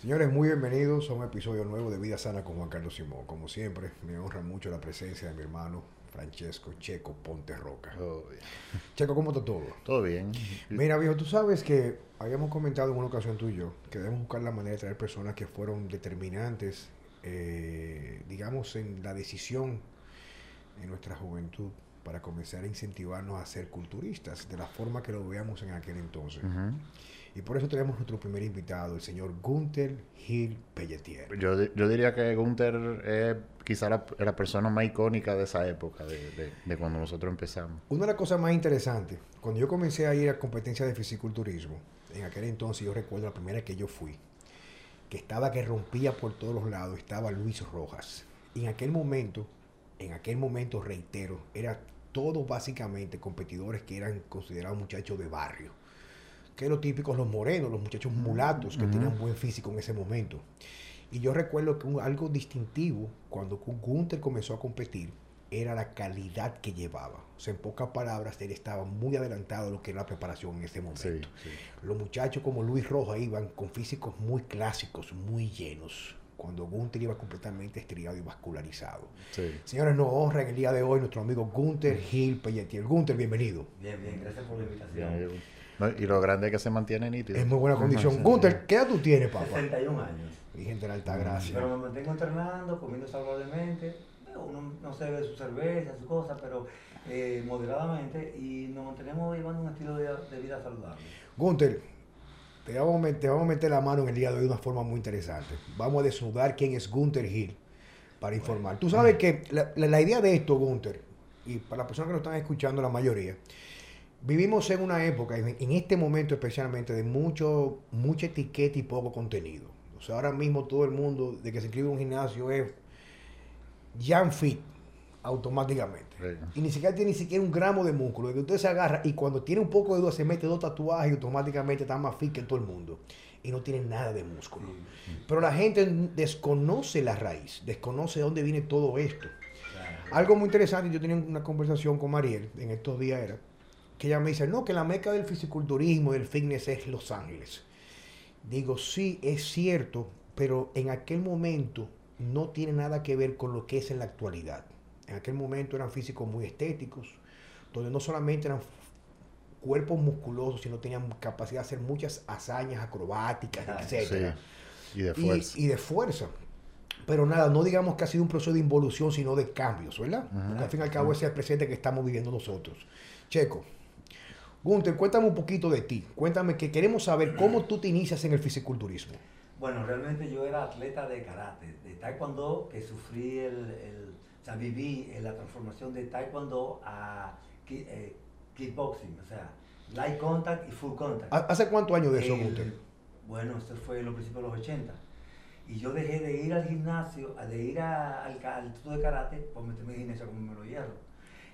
Señores, muy bienvenidos a un episodio nuevo de Vida Sana con Juan Carlos Simón. Como siempre, me honra mucho la presencia de mi hermano Francesco Checo Ponte Roca. Todo bien. Checo, ¿cómo está todo? Todo bien. Mira, viejo, tú sabes que habíamos comentado en una ocasión tú y yo que debemos buscar la manera de traer personas que fueron determinantes, eh, digamos, en la decisión en nuestra juventud para comenzar a incentivarnos a ser culturistas de la forma que lo veamos en aquel entonces. Ujú. Y por eso tenemos nuestro primer invitado, el señor Gunther Gil Pelletier. yo, yo diría que Gunther es quizá la, la persona más icónica de esa época, de, de- de cuando nosotros empezamos. Una de las cosas más interesantes, cuando yo comencé a ir a competencias de fisiculturismo, en aquel entonces yo recuerdo la primera que yo fui, que estaba que rompía por todos los lados, estaba Luis Rojas. Y en aquel momento, en aquel momento reitero, era todos básicamente competidores que eran considerados muchachos de barrio. Que los típicos, los morenos, los muchachos mulatos que tenían buen físico en ese momento. Y yo recuerdo que un- algo distintivo cuando Gunther comenzó a competir era la calidad que llevaba. O sea, en pocas palabras, él estaba muy adelantado a lo que era la preparación en ese momento. Sí, sí. Los muchachos como Luis Rojas iban con físicos muy clásicos, muy llenos, cuando Gunther iba completamente estriado y vascularizado. sí. Señores, nos honra en el día de hoy nuestro amigo Gunther Gil Pelletier. Gunther, bienvenido. Bien, bien, gracias por la invitación. Bien, yo- no, y lo grande es que se mantiene nítido. Es muy buena condición. sí, Gunther, ¿qué edad tú tienes, papá? 61 años. Virgen de la Alta Gracia. Pero me mantengo entrenando, comiendo saludablemente. Uno no se ve su cerveza, su cosa, pero eh, moderadamente. Y nos mantenemos llevando un estilo de, de vida saludable. Gunther, te vamos, te vamos a meter la mano en el día de hoy de una forma muy interesante. Vamos a desnudar quién es Gunther Gil para informar. Tú sabes que la, la- la idea de esto, Gunther, y para las personas que nos están escuchando, la mayoría, vivimos en una época, en, en este momento especialmente, de mucho, mucha etiqueta y poco contenido. O sea, ahora mismo todo el mundo, de que se inscribe en un gimnasio, es Jan Fit, automáticamente. Sí. Y ni siquiera tiene ni siquiera un gramo de músculo. De que usted se agarra y cuando tiene un poco de duda se mete dos tatuajes y automáticamente está más fit que todo el mundo. Y no tiene nada de músculo. Pero la gente desconoce la raíz, desconoce de dónde viene todo esto. Claro. Algo muy interesante, yo tenía una conversación con Mariel en estos días era, que ella me dice, no, que la meca del fisiculturismo, del fitness es Los Ángeles. Digo, sí, es cierto, pero en aquel momento no tiene nada que ver con lo que es en la actualidad. En aquel momento eran físicos muy estéticos, donde no solamente eran cuerpos musculosos, sino tenían capacidad de hacer muchas hazañas acrobáticas, etcétera Sí. Y de fuerza. Y, de fuerza. Pero nada, no digamos que ha sido un proceso de involución, sino de cambios, ¿verdad? Porque al fin y al cabo ese es el presente que estamos viviendo nosotros. Checo, Gunther, cuéntame un poquito de ti. Cuéntame que queremos saber cómo tú te inicias en el fisiculturismo. Bueno, realmente yo era atleta de karate, de taekwondo, que sufrí el, sea, viví en la transformación de taekwondo a ki- eh, kickboxing, o sea, light contact y full contact. ¿Ha- ¿Hace cuántos años de eso, El- Gunther? Bueno, esto fue en los principios de los 80. Y yo dejé de ir al gimnasio, de ir a- al, al de karate, por meterme en gimnasio como me lo hierro.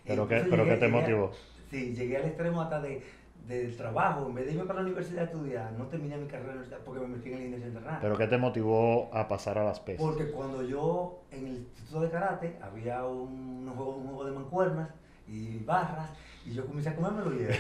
¿Pero qué- pero llegué- qué te a- motivó? Sí, llegué al extremo hasta de, del trabajo. En vez de irme para la universidad a estudiar, no terminé mi carrera universitaria porque me metí en el gimnasio a entrenar. ¿Pero qué te motivó a pasar a las pesas? Porque cuando yo en el instituto de karate había un, un juego, un juego de mancuernas y barras y yo comencé a los hierros.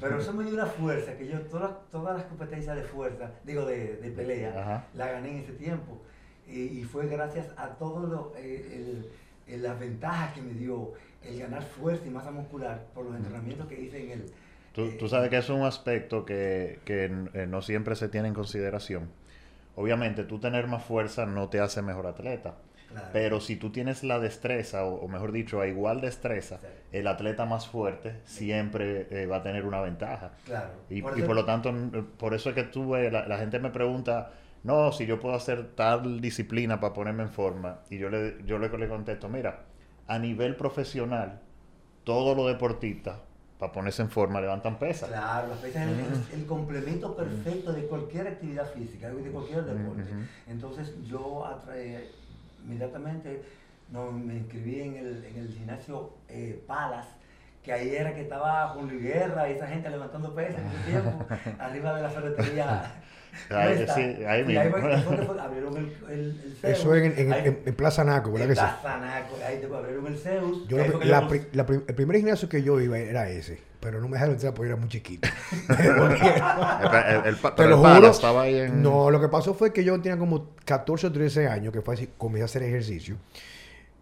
Pero eso me dio una fuerza que yo todas, todas las competencias de fuerza, digo de, de pelea, Ajá. la gané en ese tiempo. Y, y fue gracias a todo eh, las ventajas que me dio el ganar fuerza y masa muscular por los entrenamientos que hice en el... Tú, eh, tú sabes que es un aspecto que, que, eh, no siempre se tiene en consideración. Obviamente, tú tener más fuerza no te hace mejor atleta. Claro. Pero si tú tienes la destreza, o, o mejor dicho, a igual destreza, Sí. el atleta más fuerte siempre eh, va a tener una ventaja. Claro. Y, por lo tanto, n- por eso es que tuve, la, la gente me pregunta, no, si yo puedo hacer tal disciplina para ponerme en forma. Y yo le, yo le, le contesto, mira, a nivel profesional, todos los deportistas, para ponerse en forma, levantan pesas. Claro, las pesas es el- complemento perfecto de cualquier actividad física, de cualquier deporte. Entonces yo atra- inmediatamente no, me inscribí en el, en el gimnasio eh, Palas, que ahí era que estaba Juan Luis Guerra y esa gente levantando pesas en ese tiempo, arriba de la ferretería. Ahí, sí, ahí Y ahí mismo. fue, fue que fue- abrieron el, el, el Zeus. Eso en, en, Ahí- en- en Plaza Naco, ¿verdad en que sí? Plaza Naco, ahí te abrieron el Zeus. Yo ahí la- fue que la yo- pri- la prim- el primer gimnasio que yo iba era ese, pero no me dejaron entrar porque era muy chiquito. El, Te pero lo juro. estaba ahí en... No, lo que pasó fue que yo tenía como 14 o 13 años, que fue así, comencé a hacer ejercicio.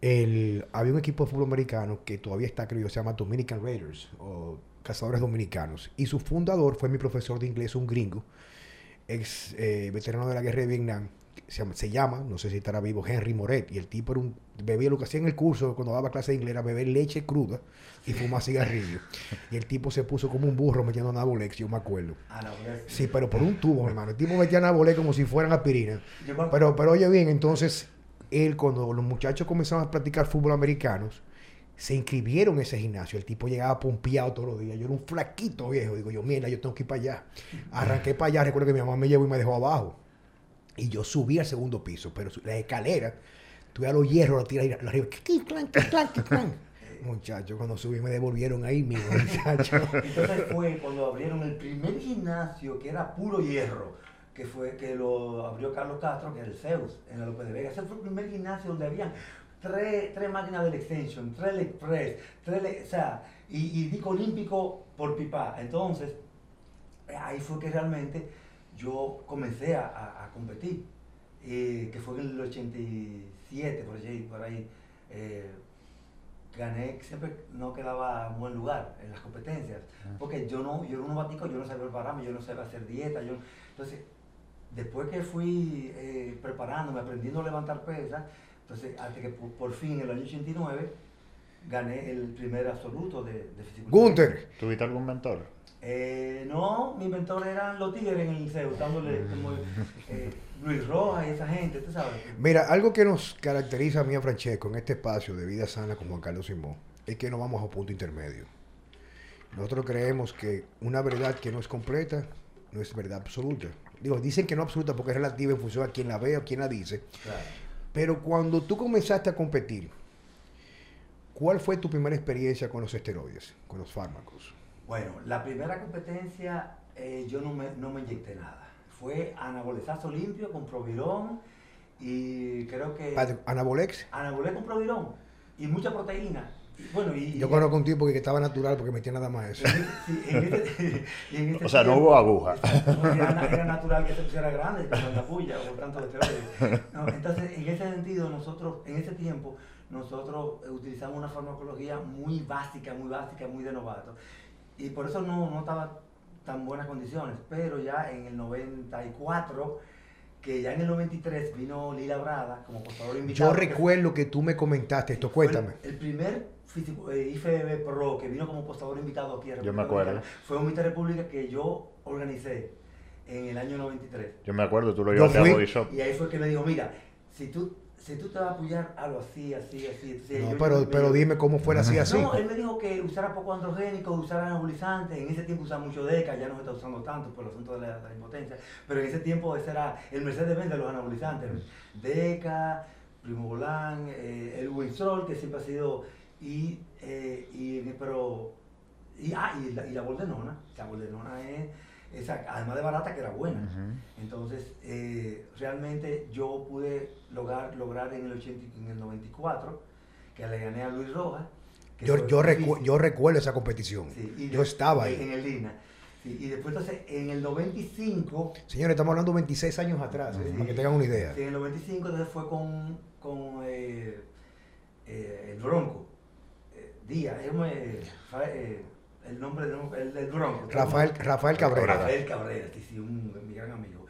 El, había un equipo de fútbol americano que todavía está, creo yo, se llama Dominican Raiders, o Cazadores Dominicanos. Y su fundador fue mi profesor de inglés, un gringo, ex eh, veterano de la guerra de Vietnam. Se llama, se llama, no sé si estará vivo, Henry Moret. Y el tipo era un, bebía lo que hacía en el curso cuando daba clase de inglés era beber leche cruda y fumar cigarrillo. y el tipo se puso como un burro metiendo Nabolex, yo me acuerdo. Ah, Sí, pero por un tubo, hermano. El tipo metía anabolé como si fueran aspirina. Pero, pero oye bien, entonces, él, cuando los muchachos comenzaron a practicar fútbol americanos, se inscribieron en ese gimnasio. El tipo llegaba pompeado todos los días. Yo era un flaquito viejo. Digo yo, mira, yo tengo que ir para allá. Arranqué para allá. Recuerdo que mi mamá me llevó y me dejó abajo. Y yo subí al segundo piso, pero la escalera, tuve a los hierros, la tira ahí arriba. ¡Kiki, clan, clan, clan! Muchachos, cuando subí me devolvieron ahí mismo, muchachos. Entonces fue cuando abrieron el primer gimnasio que era puro hierro, que fue que lo abrió Carlos Castro, que era el Zeus, en la López de Vega. Ese fue el primer gimnasio donde habían tres, tres máquinas del extension, tres leg press, tres o sea, y, y disco olímpico por pipa. Entonces, ahí fue que realmente yo comencé a, a- a competir, eh, que fue en el 87, por allí, por ahí. eh, gané, siempre no quedaba en buen lugar en las competencias, porque yo no, yo era un novatico, yo no sabía prepararme, yo no sabía hacer dieta, yo, entonces, después que fui eh, preparándome, aprendiendo a levantar pesas, entonces, hasta que por, por fin, en el año 89, gané el primer absoluto de, de fisiculturismo. Gunter, ¿Tuviste algún mentor? Eh, no, mi mentor eran los tigres en el liceo, dándole como eh, Luis Rojas y esa gente, tú sabes. Mira, algo que nos caracteriza a mí a Francesco en este espacio de vida sana con Juan Carlos Simón es que no vamos a un punto intermedio. Nosotros creemos que una verdad que no es completa no es verdad absoluta. Digo, dicen que no absoluta porque es relativa en función a quien la ve o quien la dice. Claro. Pero cuando tú comenzaste a competir, ¿cuál fue tu primera experiencia con los esteroides, con los fármacos? Bueno, la primera competencia eh, yo no me, no me inyecté nada. Fue anabolizazo limpio con Provirón y creo que... ¿Anabolex? Anabolé con Provirón y mucha proteína. Bueno, y, Yo conozco un tipo que estaba natural porque metía nada más eso. En este- en este O sea, no hubo aguja. No, Era, era natural que se pusiera grande con tanta puya o tanto esteroides. No, entonces, en ese sentido, nosotros, en ese tiempo, nosotros utilizamos una farmacología muy básica, muy básica, muy de novato. Y por eso no, no estaba tan buenas condiciones. Pero ya en el 94, que ya en el 93 vino Lila Brada como portador invitado. Yo que recuerdo que tú me comentaste esto, el- cuéntame. El, primer físico, eh, Pro que vino como postador invitado aquí a Yo me República acuerdo. Dominicana, Fue un Mister República que yo organicé en el año 93. Yo me acuerdo, tú lo llevaste a fui- Body Shop. Y ahí fue que me dijo, mira, si tú, si tú te vas a apoyar, algo así, así, así. Entonces, No, yo- pero, yo- pero dime cómo fuera así, así. No, él me dijo que usara poco androgénico, usara anabolizante. En ese tiempo usaba mucho DECA, ya no se está usando tanto por el asunto de la, de la impotencia. Pero en ese tiempo ese era el Mercedes-Benz de los anabolizantes. DECA, Primobolan, eh, el Winstrol, que siempre ha sido. Y, eh, y pero. Y, ah, y la, y la Boldenona. La Boldenona es. esa, además de barata, que era buena. Entonces, eh, realmente yo pude lograr, lograr en, el 80, y- en el 94 que le gané a Luis Rojas. Yo, yo, recu- yo recuerdo esa competición. Sí, y yo de- estaba En ahí. el Lina. Sí, y después, entonces, en el 95, Señores, estamos hablando 26 años atrás, eh, Sí. para que tengan una idea. sí, en el 95, entonces fue con, con eh, el Bronco. Díaz, eh, eh, el nombre del, el del Bronco. Rafael, Rafael Cabrera. Rafael Cabrera, sí, sí, un, mi gran amigo.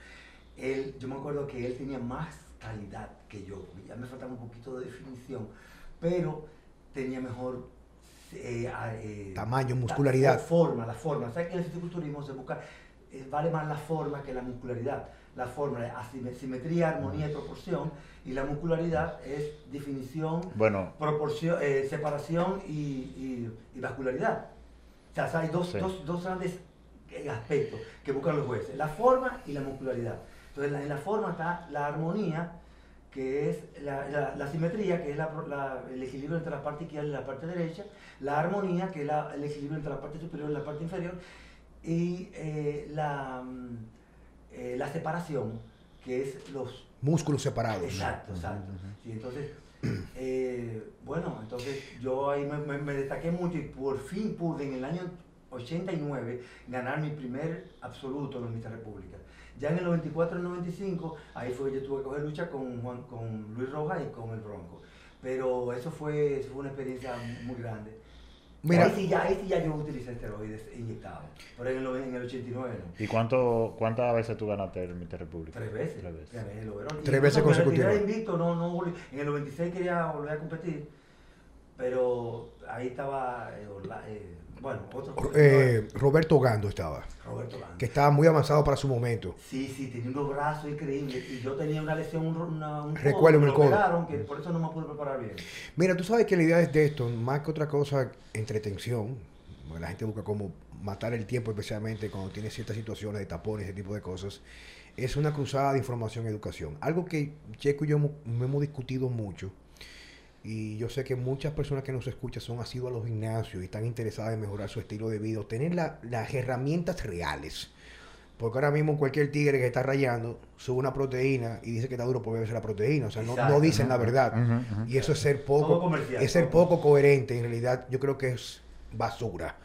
Él, yo me acuerdo que él tenía más calidad que yo. Ya me faltaba un poquito de definición, pero tenía mejor eh, eh, Tamaño, la- muscularidad. La forma, la forma. O sea que en el fisiculturismo se busca, eh, vale más la forma que la muscularidad. La forma es asime- simetría, armonía y proporción. Y la muscularidad es definición, Bueno, proporción, eh, separación y, y- y vascularidad. O sea, hay dos, Sí. dos, dos grandes eh, aspectos que buscan los jueces, la forma y la muscularidad. Entonces, en la, en la forma está la armonía que es la, la- la simetría, que es la- la- el equilibrio entre la parte izquierda y la parte derecha, la armonía, que es el equilibrio entre la parte superior y la parte inferior, y eh, la, mm, eh, la separación, que es los Músculos separados. Exacto, exacto. Sí, entonces, eh, bueno, entonces yo ahí me, me- me destaqué mucho y por fin pude en el año 89 ganar mi primer absoluto en Mister República. Ya en el 94 y 95, ahí fue que yo tuve que coger lucha con, Juan- con Luis Rojas y con el Bronco. Pero eso fue, eso fue una experiencia muy grande. Mira, ahí, sí ya, ahí sí ya yo utilicé esteroides inyectados, pero en el, en el 89 no. ¿Y cuánto, cuántas veces tú ganaste el Mister República? Tres veces. Tres veces. Tres veces, lo vieron. Tres Y veces incluso me consecutivas. invicto, no, no. En el 96 quería volver a competir, pero ahí estaba, eh, Orla- eh, bueno, otro eh, Roberto Gando estaba, Roberto que estaba muy avanzado para su momento. Sí, sí, tenía unos brazos increíbles y yo tenía una lesión, un, una, un Recuerdo me lo que por eso no me pude preparar bien. Mira, tú sabes que la idea es de esto, más que otra cosa, entretención. porque La gente busca como matar el tiempo, especialmente cuando tiene ciertas situaciones de tapones, ese tipo de cosas. Es una cruzada de información y educación. Algo que Checo y yo hemos, hemos discutido mucho. Y yo sé que muchas personas que nos escuchan son asiduos a los gimnasios y están interesadas en mejorar su estilo de vida, o tener la- las herramientas reales. Porque ahora mismo cualquier tigre que está rayando sube una proteína y dice que está duro por beberse la proteína. O sea, no, no dicen ¿no? la verdad. Y eso es ser poco, es ser poco coherente. En realidad, yo creo que es basura.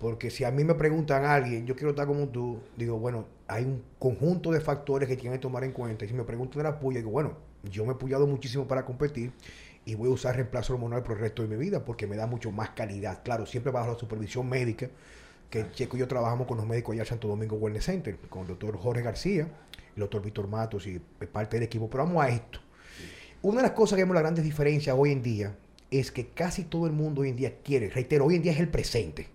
Porque si a mí me preguntan a alguien, yo quiero estar como tú, digo, bueno, hay un conjunto de factores que tienen que tomar en cuenta. Y si me preguntan de la puya, digo, bueno, yo me he puyado muchísimo para competir y voy a usar reemplazo hormonal por el resto de mi vida porque me da mucho más calidad. Claro, siempre bajo la supervisión médica, que Checo y yo trabajamos con los médicos allá en Santo Domingo Wellness Center, con el doctor Jorge García, el doctor Víctor Matos y parte del equipo. Pero vamos a esto. Una de las cosas que vemos la grandes diferencias hoy en día es que casi todo el mundo hoy en día quiere, reitero, hoy en día es el presente.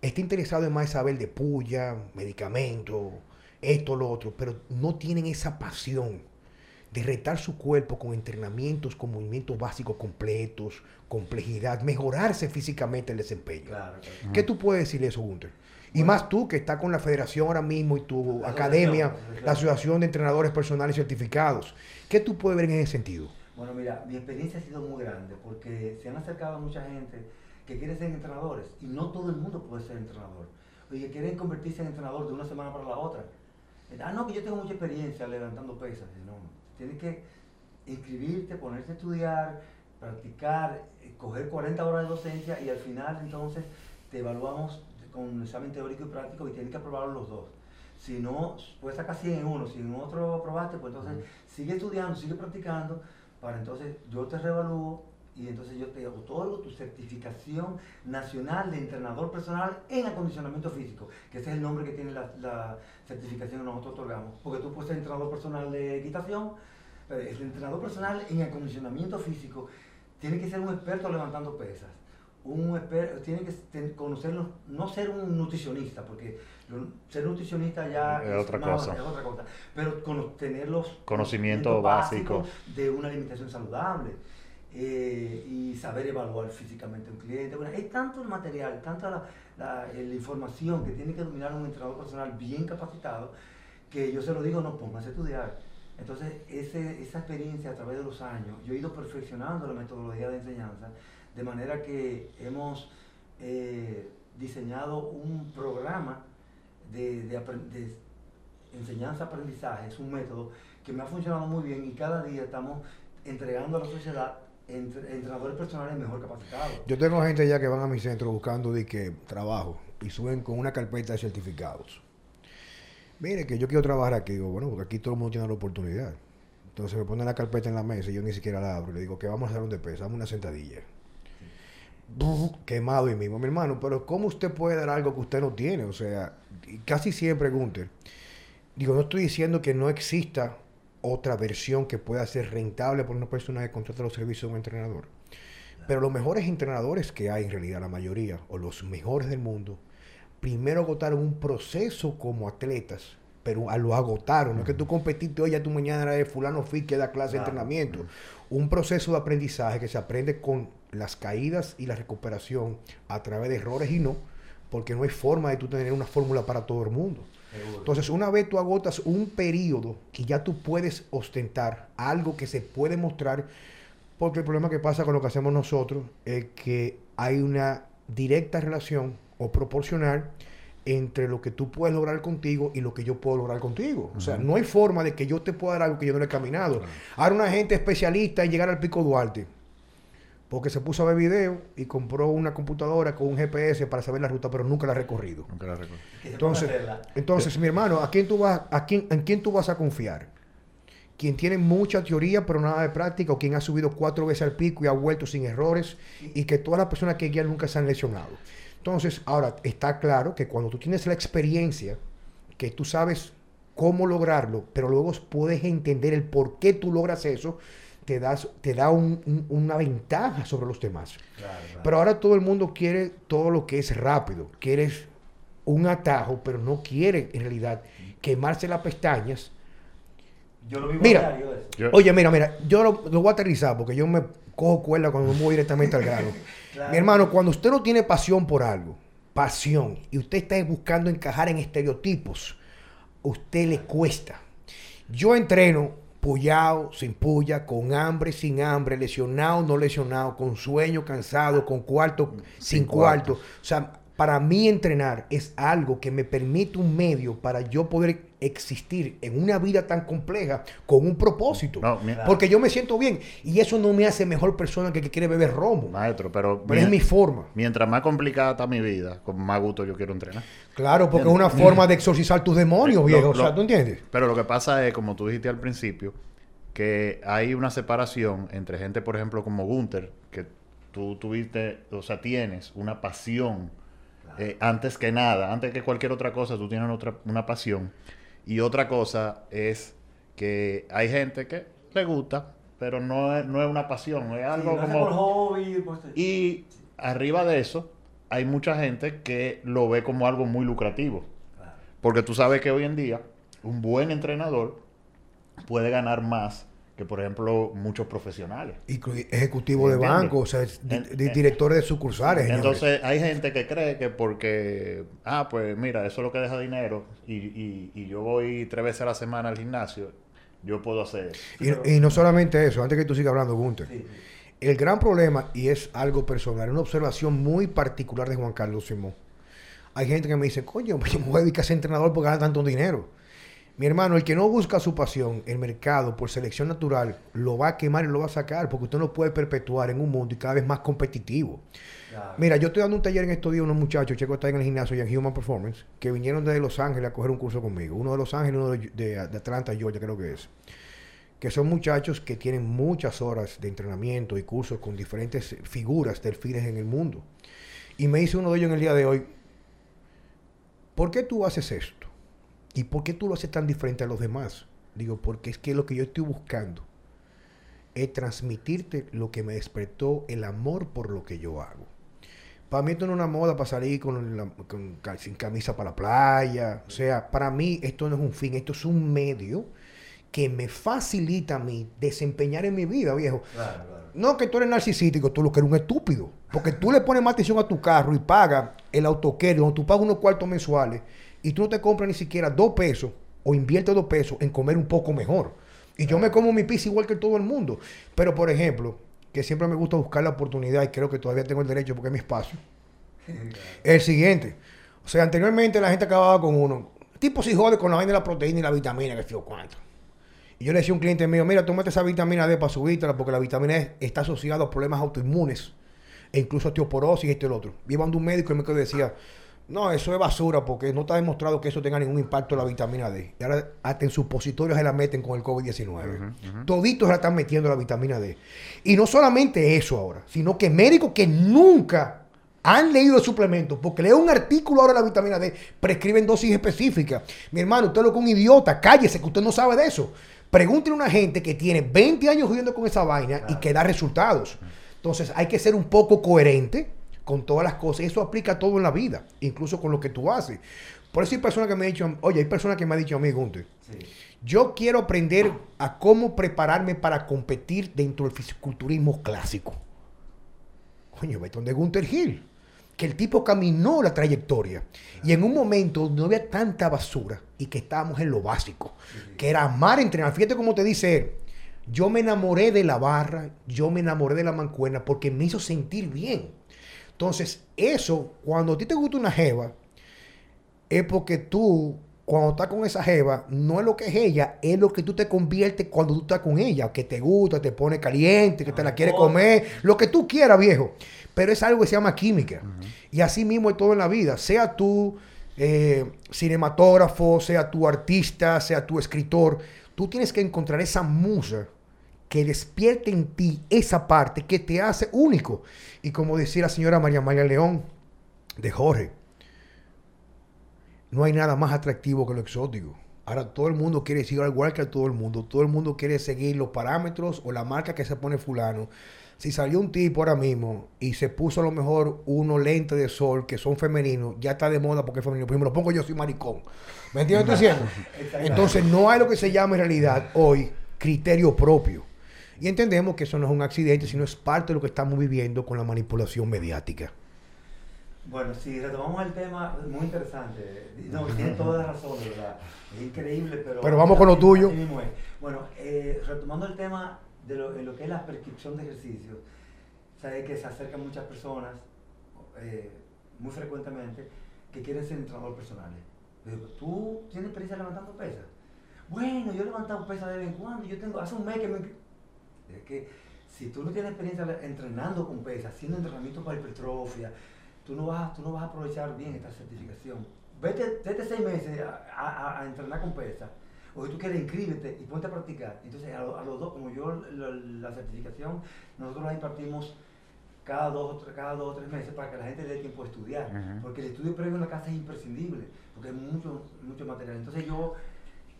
Está interesado en más saber de puya, medicamentos, esto, lo otro, pero no tienen esa pasión de retar su cuerpo con entrenamientos, con movimientos básicos completos, complejidad, mejorarse físicamente el desempeño. Claro, claro. ¿Qué tú puedes decirle eso, Gunter? Y más tú que estás con la federación ahora mismo y tu La academia, asociación, la Asociación de Entrenadores Personales Certificados. ¿Qué tú puedes ver en ese sentido? Bueno, mira, mi experiencia ha sido muy grande porque se han acercado mucha gente que quiere ser entrenadores y no todo el mundo puede ser entrenador. Oye, quieren convertirse en entrenador de una semana para la otra. Ah, no, que yo tengo mucha experiencia levantando pesas. No, tienes que inscribirte, ponerte a estudiar, practicar, coger 40 horas de docencia y al final entonces te evaluamos con un examen teórico y práctico y tienes que aprobarlo los dos. Si no, puedes sacar 100 en uno, si en otro aprobaste, pues entonces sigue estudiando, sigue practicando, para entonces yo te revalúo y entonces yo te otorgo tu certificación nacional de entrenador personal en acondicionamiento físico, que ese es el nombre que tiene la, la certificación que nosotros otorgamos, porque tú puedes ser entrenador personal de equitación, pero el entrenador personal en acondicionamiento físico tiene que ser un experto levantando pesas. Un exper- tiene que ten- conocerlo, no ser un nutricionista, porque ser nutricionista ya Es otra más- cosa. es otra cosa, pero cono- tener los Conocimiento conocimientos básico. básicos de una alimentación saludable eh, y saber evaluar físicamente a un cliente. Bueno, hay tanto el material, tanta la, eh, la información que tiene que dominar un entrenador personal bien capacitado, que yo se lo digo, no, póngase a estudiar. Entonces, ese, esa experiencia a través de los años, yo he ido perfeccionando la metodología de enseñanza, de manera que hemos eh, diseñado un programa de, de de enseñanza-aprendizaje, es un método que me ha funcionado muy bien y cada día estamos entregando a la sociedad entre- entrenadores personales mejor capacitados. Yo tengo gente ya que van a mi centro buscando de que trabajo y suben con una carpeta de certificados. Mire, que yo quiero trabajar aquí. Digo, bueno, porque aquí todo el mundo tiene la oportunidad. Entonces me ponen la carpeta en la mesa y yo ni siquiera la abro. Le digo, que vamos a hacer un de peso, una sentadilla. Quemado y mismo, mi hermano. Pero ¿cómo usted puede dar algo que usted no tiene? O sea, casi siempre, Gunter. Digo, no estoy diciendo que no exista otra versión que pueda ser rentable por una persona que contrata los servicios de un entrenador. Pero los mejores entrenadores que hay en realidad, la mayoría, o los mejores del mundo, primero agotaron un proceso como atletas, pero a- lo agotaron. No es que tú competiste hoy, ya tú mañana eres fulano fit que da clase de entrenamiento. Un proceso de aprendizaje que se aprende con las caídas y la recuperación a través de errores y no, porque no hay forma de tú tener una fórmula para todo el mundo. Seguro. Entonces, una vez tú agotas un periodo y ya tú puedes ostentar algo que se puede mostrar, porque el problema que pasa con lo que hacemos nosotros es que hay una directa relación o proporcional entre lo que tú puedes lograr contigo y lo que yo puedo lograr contigo. O sea, no hay forma de que yo te pueda dar algo que yo no le he caminado. Ahora una gente especialista en llegar al Pico Duarte, porque se puso a ver video y compró una computadora con un GPS para saber la ruta, pero nunca la ha recorrido. Nunca la. Que se Entonces, entonces, mi hermano, ¿a quién tú vas, a quién, en quién tú vas a confiar? Quien tiene mucha teoría pero nada de práctica, o quien ha subido cuatro veces al pico y ha vuelto sin errores, y que todas las personas que guían nunca se han lesionado. Entonces, ahora está claro que cuando tú tienes la experiencia, que tú sabes cómo lograrlo, pero luego puedes entender el por qué tú logras eso, te, das, te da un- un- una ventaja sobre los demás. Claro, claro. Pero ahora todo el mundo quiere todo lo que es rápido. Quiere un atajo, pero no quiere en realidad quemarse las pestañas. Yo lo vivo Mira. a diario eso. Yo- Oye, mira, mira, yo lo, lo voy a aterrizar porque yo me cojo cuerda cuando me voy directamente al grano. Claro. Mi hermano, cuando usted no tiene pasión por algo, pasión, y usted está buscando encajar en estereotipos, usted le cuesta. Yo entreno pullado, sin puya, con hambre, sin hambre, lesionado, no lesionado, con sueño, cansado, con cuarto, sin, Sin cuarto. cuarto. O sea, para mí entrenar es algo que me permite un medio para yo poder existir en una vida tan compleja con un propósito. No, mi- Porque yo me siento bien y eso no me hace mejor persona que el que quiere beber romo. Maestro, pero, Pero es mi forma. mientras más complicada está mi vida, con más gusto yo quiero entrenar. Claro, porque es una forma de exorcizar tus demonios, Lo- viejo. o sea, lo- ¿tú entiendes? Pero lo que pasa es, como tú dijiste al principio, que hay una separación entre gente, por ejemplo, como Gunther, que tú tuviste, o sea, tienes una pasión. Eh, antes que nada, antes que cualquier otra cosa, tú tienes otra, una pasión. Y otra cosa es que hay gente que le gusta, pero no es, no es una pasión, es algo Sí, como... por hobby, pues, Y arriba de eso, hay mucha gente que lo ve como algo muy lucrativo. Porque tú sabes que hoy en día un buen entrenador puede ganar más que, por ejemplo, muchos profesionales. Inclu- Ejecutivo de banco, o sea, di- En- di- en- directores de sucursales. señores. Entonces hay gente que cree que porque, ah, pues mira, eso es lo que deja dinero y, y- y yo voy tres veces a la semana al gimnasio, yo puedo hacer eso. Y, y no solamente eso, antes que tú sigas hablando, Gunther. Sí. El gran problema, y es algo personal, una observación muy particular de Juan Carlos Simón. Hay gente que me dice, coño, yo me voy a dedicar a ser entrenador porque gana tanto dinero. Mi hermano, el que no busca su pasión, el mercado, por selección natural, lo va a quemar y lo va a sacar porque usted no puede perpetuar en un mundo y cada vez más competitivo. Claro. Mira, yo estoy dando un taller en estos días a unos muchachos, chicos, están en el gimnasio y en Human Performance, que vinieron desde Los Ángeles a coger un curso conmigo. Uno de Los Ángeles uno de, de- de Atlanta, Georgia, creo que es. Que son muchachos que tienen muchas horas de entrenamiento y cursos con diferentes figuras delfines en el mundo. Y me dice uno de ellos en el día de hoy, ¿por qué tú haces esto? ¿Y por qué tú lo haces tan diferente a los demás? Digo, porque es que lo que yo estoy buscando es transmitirte lo que me despertó el amor por lo que yo hago. Para mí esto no es una moda para salir con, la- con ca- sin camisa para la playa. O sea, para mí esto no es un fin, esto es un medio que me facilita a mí desempeñar en mi vida, viejo. Claro, claro. No que tú eres narcisístico, tú lo que eres un estúpido. Porque tú le pones más atención a tu carro y pagas el autoquero, donde tú pagas unos cuartos mensuales y tú no te compras ni siquiera dos pesos o inviertes dos pesos en comer un poco mejor. Y yo me como mi pizza igual que todo el mundo. Pero, por ejemplo, que siempre me gusta buscar la oportunidad y creo que todavía tengo el derecho porque es mi espacio. El siguiente. O sea, anteriormente la gente acababa con uno. Tipo si jode con la vaina de la proteína y la vitamina, que fío cuánto. Y yo le decía a un cliente mío, mira, tómate esa vitamina D para subírtela porque la vitamina D está asociada a problemas autoinmunes e incluso osteoporosis y esto y el otro. Llevando un médico y el médico decía, no, eso es basura porque no está demostrado que eso tenga ningún impacto en la vitamina D. Y ahora hasta en supositorios se la meten con el COVID-19. Toditos la están metiendo la vitamina D. Y no solamente eso ahora, sino que médicos que nunca han leído el suplemento, porque lee un artículo ahora de la vitamina D, prescriben dosis específicas. Mi hermano, usted es lo que un idiota, cállese, que usted no sabe de eso. Pregúntele a una gente que tiene 20 años jugando con esa vaina y que da resultados. Entonces hay que ser un poco coherente con todas las cosas. Eso aplica a todo en la vida, incluso con lo que tú haces. Por eso hay personas que me han dicho, oye, hay personas que me han dicho a mí, Gunther, Sí. yo quiero aprender a cómo prepararme para competir dentro del fisiculturismo clásico. Coño, vete donde Gunther Hill, que el tipo caminó la trayectoria. Y en un momento no había tanta basura y que estábamos en lo básico, que era amar entrenar. Fíjate cómo te dice él. Yo me enamoré de la barra, yo me enamoré de la mancuerna porque me hizo sentir bien. Entonces, eso, cuando a ti te gusta una jeva, es porque tú, cuando estás con esa jeva, no es lo que es ella, es lo que tú te conviertes cuando tú estás con ella, que te gusta, te pone caliente, que te la quiere comer, lo que tú quieras, viejo. Pero es algo que se llama química. Y así mismo es todo en la vida. Sea tú eh, cinematógrafo, sea tú artista, sea tú escritor, tú tienes que encontrar esa musa que despierte en ti esa parte que te hace único. Y como decía la señora María María León de Jorge, no hay nada más atractivo que lo exótico. Ahora todo el mundo quiere decir igual que a todo el mundo. Todo el mundo quiere seguir los parámetros o la marca que se pone fulano. Si salió un tipo ahora mismo y se puso a lo mejor unos lentes de sol que son femeninos, ya está de moda porque es femenino. Pues me lo pongo yo, soy maricón. ¿Me entiendes lo que estoy diciendo? Entonces no hay lo que se llama en realidad hoy criterio propio. Y entendemos que eso no es un accidente, sino es parte de lo que estamos viviendo con la manipulación mediática. Bueno, si retomamos el tema, muy interesante. No, tiene toda la razón, ¿verdad? Es increíble, pero... Pero vamos con lo tuyo. Bueno, eh, retomando el tema de lo, que es la prescripción de ejercicios, sabe que se acercan muchas personas, eh, muy frecuentemente, que quieren ser entrenadores personales. Digo, ¿tú tienes experiencia levantando pesas? Bueno, yo he levantado pesas de vez en cuando, yo tengo, hace un mes que me... Es que si tú no tienes experiencia entrenando con pesas, haciendo entrenamiento para hipertrofia, tú no vas, tú no vas a aprovechar bien esta certificación. Vete, vete seis meses a, entrenar con pesas. O si tú quieres, inscríbete y ponte a practicar. Entonces, a, los dos, como yo, la, certificación, nosotros la impartimos cada dos, cada dos o tres meses para que la gente le dé tiempo de estudiar. Porque el estudio previo en la casa es imprescindible, porque hay mucho, mucho material. Entonces, yo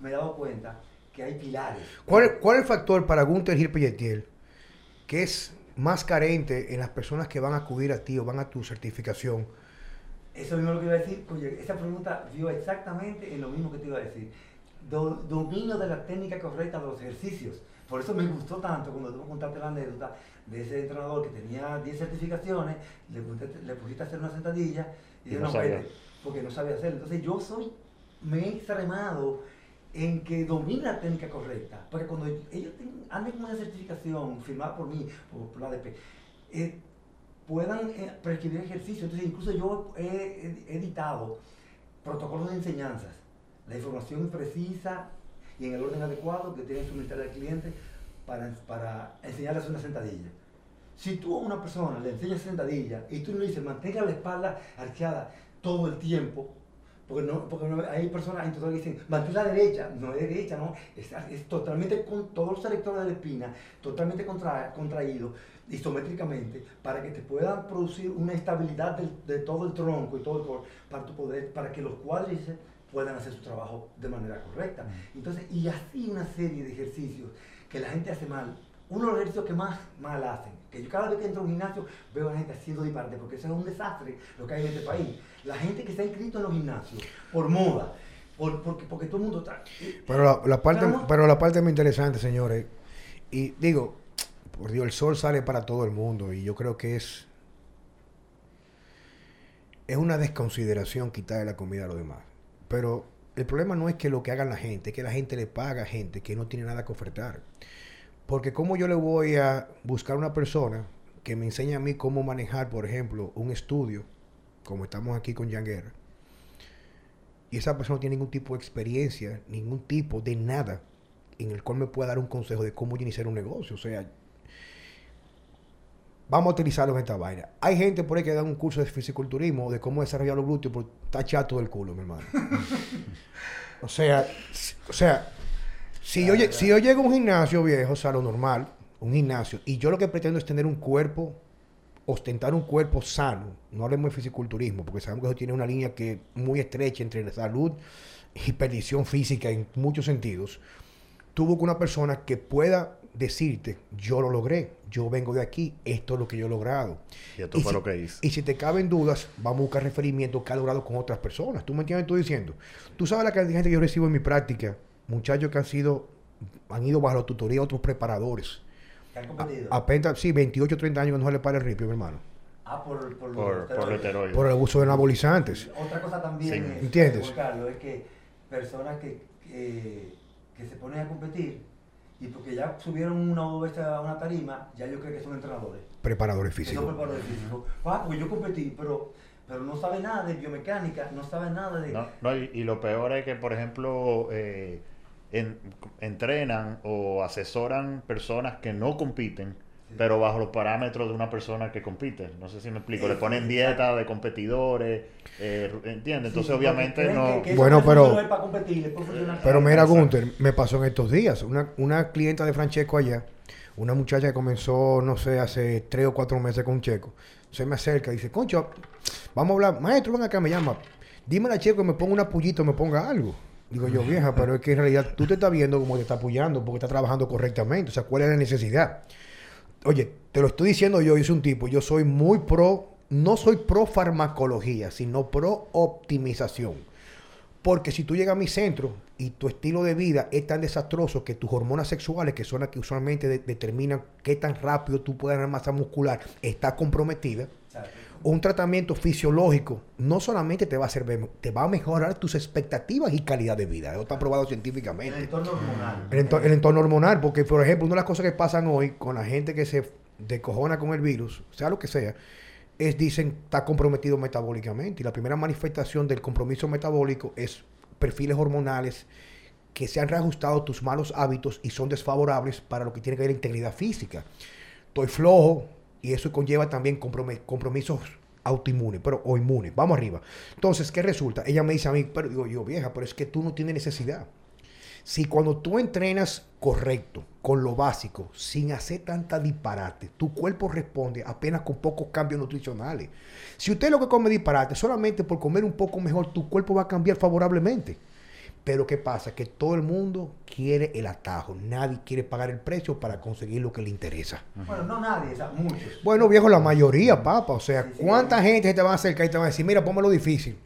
me he dado cuenta que hay pilares. ¿Cuál, cuál es el factor para Gunther Gil Pelletiel que es más carente en las personas que van a acudir a ti o van a tu certificación? Eso mismo lo que iba a decir. Oye, esa pregunta dio exactamente en lo mismo que te iba a decir. dominio de la técnica correcta de los ejercicios. Por eso me gustó tanto cuando tú me contaste la anécdota de ese entrenador que tenía 10 certificaciones, le, pusiste, a hacer una sentadilla y, no, porque no sabía hacerlo. Entonces yo soy, me he extremado en que domina la técnica correcta. Porque cuando ellos anden con una certificación firmada por mí, por, la ADP, eh, puedan eh, prescribir ejercicios. Entonces, incluso yo he, editado protocolos de enseñanzas, la información precisa y en el orden adecuado que tiene que suministrar al cliente para, para enseñarles una sentadilla. Si tú a una persona le enseñas sentadilla y tú le dices mantenga la espalda arqueada todo el tiempo, porque, no, porque hay personas que dicen, mantén la derecha, no es derecha, no, es, totalmente con todos los selectores de la espina, totalmente contra, contraídos isométricamente, para que te puedan producir una estabilidad de, todo el tronco y todo el cuerpo, para, tu poder, para que los cuádriceps puedan hacer su trabajo de manera correcta. Entonces, y así una serie de ejercicios que la gente hace mal, uno de los ejercicios que más mal hacen, que yo cada vez que entro a un gimnasio veo a la gente haciendo disparate, porque eso es un desastre lo que hay en este país. La gente que está inscrito en los gimnasios, por moda, por, porque, porque todo el mundo está... Pero la, parte, pero la parte muy interesante, señores, y digo, por Dios, el sol sale para todo el mundo, y yo creo que es... Es una desconsideración quitarle la comida a los demás. Pero el problema no es que lo que hagan la gente, es que la gente le paga a gente que no tiene nada que ofertar. Porque cómo yo le voy a buscar una persona que me enseñe a mí cómo manejar, por ejemplo, un estudio, como estamos aquí con Guerra, y esa persona no tiene ningún tipo de experiencia, ningún tipo de nada en el cual me pueda dar un consejo de cómo iniciar un negocio. O sea, vamos a utilizarlo en esta vaina. Hay gente por ahí que da un curso de fisiculturismo, de cómo desarrollar los glúteos, pero está chato del culo, mi hermano. o sea, o sea, si, yo, si yo llego a un gimnasio viejo, o sea, lo normal, un gimnasio, y yo lo que pretendo es tener un cuerpo, ostentar un cuerpo sano, no hablemos de fisiculturismo, porque sabemos que eso tiene una línea que muy estrecha entre la salud y perdición física en muchos sentidos, tuvo que una persona que pueda decirte, yo lo logré, yo vengo de aquí, esto es lo que yo he logrado. Y esto fue lo que hice. Y si te caben dudas, vamos a buscar referimiento que ha logrado con otras personas. ¿Tú me entiendes? Estoy diciendo. Tú sabes la cantidad de gente que yo recibo en mi práctica muchachos que han sido, han ido bajo la tutoría de otros preparadores. ¿Qué han competido? apenas, sí, 28, 30 años que no se le para el ripio, mi hermano. Ah, por, por, por, por. Por el uso de anabolizantes. Otra cosa también, Sí. es, ¿Entiendes? Carlos, es que personas que, que, que se ponen a competir y porque ya subieron una o dos veces a una tarima, ya yo creo que son entrenadores. Preparadores Que son físicos. preparadores físicos. Ah, pues yo competí, pero, pero no sabe nada de biomecánica, no sabe nada de... No, no, y, y lo peor es que, por ejemplo, eh, en- entrenan o asesoran personas que no compiten, Sí. pero bajo los parámetros de una persona que compite. No sé si me explico. Le ponen sí, dieta de competidores, eh, ¿entiendes? Entonces, Sí, obviamente, no... que- que Bueno, no pero- competir, Pero mira. Gunter, me pasó en estos días. Una, una clienta de Francesco allá, una muchacha que comenzó, no sé, hace tres o cuatro meses con Checo, se me acerca y dice, concho, vamos a hablar, maestro, ven acá, me llama, dímele a Checo que me ponga una pullita, me ponga algo. Digo yo, vieja, pero es que en realidad tú te estás viendo como te está apoyando porque está trabajando correctamente. O sea, ¿cuál es la necesidad? Oye, te lo estoy diciendo yo, yo soy un tipo, yo soy muy pro, no soy pro farmacología, sino pro optimización. Porque si tú llegas a mi centro y tu estilo de vida es tan desastroso que tus hormonas sexuales, que son las que usualmente de- determinan qué tan rápido tú puedes ganar masa muscular, está comprometida, Exacto. Un tratamiento fisiológico no solamente te va a hacer, te va a mejorar tus expectativas y calidad de vida. Eso está probado El científicamente. entorno hormonal. El, el entorno hormonal, porque por ejemplo, una de las cosas que pasan hoy con la gente que se decojona con el virus, sea lo que sea, es dicen está comprometido metabólicamente. Y la primera manifestación del compromiso metabólico es perfiles hormonales que se han reajustado tus malos hábitos y son desfavorables para lo que tiene que ver la integridad física. Estoy flojo y eso conlleva también compromisos autoinmunes, pero o inmunes. Vamos arriba. Entonces, ¿qué resulta? Ella me dice a mí, pero digo yo, vieja, pero es que tú no tienes necesidad. Si cuando tú entrenas correcto, con lo básico, sin hacer tanta disparate, tu cuerpo responde apenas con pocos cambios nutricionales. Si usted lo que come disparate, solamente por comer un poco mejor, tu cuerpo va a cambiar favorablemente. Pero ¿qué pasa? Que todo el mundo quiere el atajo. Nadie quiere pagar el precio para conseguir lo que le interesa. Bueno, no nadie, o sea, muchos. Bueno, viejo, la mayoría, papa. O sea, Sí, sí. ¿cuánta gente se te va a acercar y te va a decir, mira, pónmelo difícil?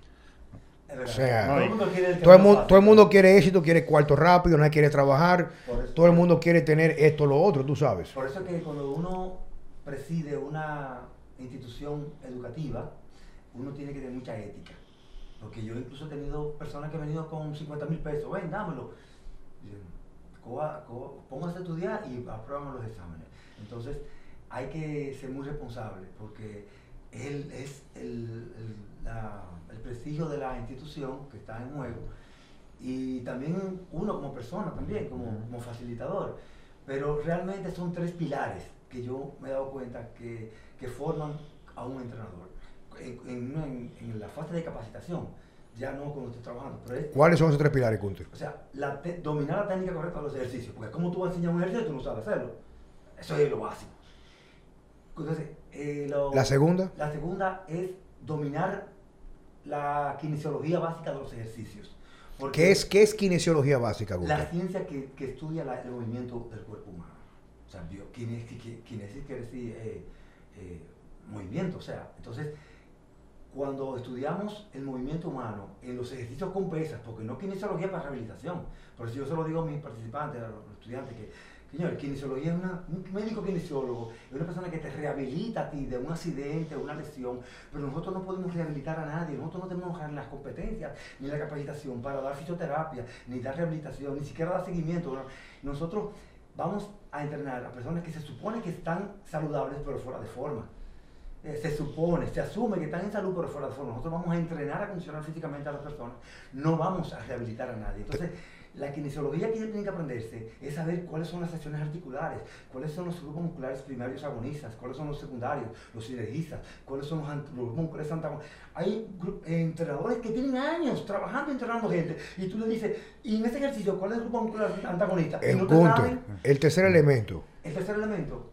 O sea, todo el mundo quiere el que Todo el, mundo, todo el mundo quiere éxito, quiere cuarto rápido, nadie quiere trabajar. Eso- Todo el mundo quiere tener esto, lo otro, tú sabes. Por eso es que cuando uno preside una institución educativa, uno tiene que tener mucha ética. Porque yo incluso he tenido personas que han venido con 50 mil pesos, ven, dámelo. Y yo, "Coja- co- Póngase a estudiar y aprueban los exámenes. Entonces, hay que ser muy responsable porque él es el, el- la- el prestigio de la institución que está en juego y también uno como persona también, como, como facilitador. Pero realmente son tres pilares que yo me he dado cuenta que, que forman a un entrenador. En, en- en- la fase de capacitación, ya no cuando estoy trabajando, pero es, ¿Cuáles son esos tres pilares, Kunter? o sea, la te- dominar la técnica correcta de los ejercicios, porque como tú vas a enseñar un ejercicio, tú no sabes hacerlo. Eso es lo básico. Entonces, eh, lo- La segunda, la segunda es dominar la kinesiología básica de los ejercicios. Porque ¿qué es, qué es kinesiología básica, la Kunter? ciencia que, que estudia la- el movimiento del cuerpo humano. O sea, bio- kinesis, ki- kinesis quiere decir eh, eh, movimiento. O sea, entonces, cuando estudiamos el movimiento humano en los ejercicios con pesas, porque no kinesiología para rehabilitación, por eso yo se lo digo a mis participantes, a los estudiantes, que, señor, kinesiología es una- un médico kinesiólogo, es una persona que te rehabilita a ti de un accidente, una lesión, pero nosotros no podemos rehabilitar a nadie, nosotros no tenemos las competencias ni la capacitación para dar fisioterapia, ni dar rehabilitación, ni siquiera dar seguimiento. ¿no? Nosotros vamos a entrenar a personas que se supone que están saludables pero fuera de forma. Eh, se supone, se asume que están en salud pero fuera de forma. Nosotros vamos a entrenar a funcionar físicamente a las personas, no vamos a rehabilitar a nadie. Entonces, la kinesiología que ellos tienen que aprenderse es saber cuáles son las secciones articulares, cuáles son los grupos musculares primarios agonistas, cuáles son los secundarios, los sinergistas, cuáles son los, los grupos musculares antagonistas. Hay eh, entrenadores que tienen años trabajando entrenando gente y tú le dices, y en ese ejercicio, ¿cuál es el grupo muscular antagonista? El no te Kunter, saben. el tercer elemento. El tercer elemento,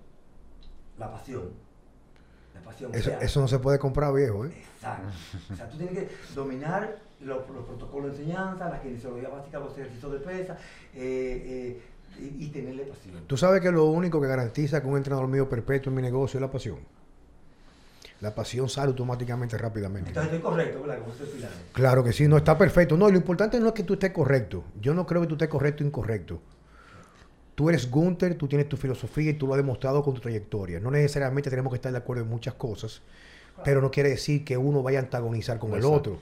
la pasión. O Eso, sea, eso no se puede comprar, viejo, ¿eh? Exacto. O sea, tú tienes que dominar los, los protocolos de enseñanza, la kinesiología básica, los ejercicios de pesa eh, eh, y, y tenerle pasión. Tú sabes que lo único que garantiza que un entrenador mío perpetuo en mi negocio es la pasión. La pasión sale automáticamente rápidamente. Entonces estoy correcto, ¿verdad? Como. Claro que sí, no está perfecto. No, lo importante no es que tú estés correcto. Yo no creo que tú estés correcto o incorrecto. Tú eres Gunther, tú tienes tu filosofía y tú lo has demostrado con tu trayectoria. No necesariamente tenemos que estar de acuerdo en muchas cosas, pero no quiere decir que uno vaya a antagonizar con el otro.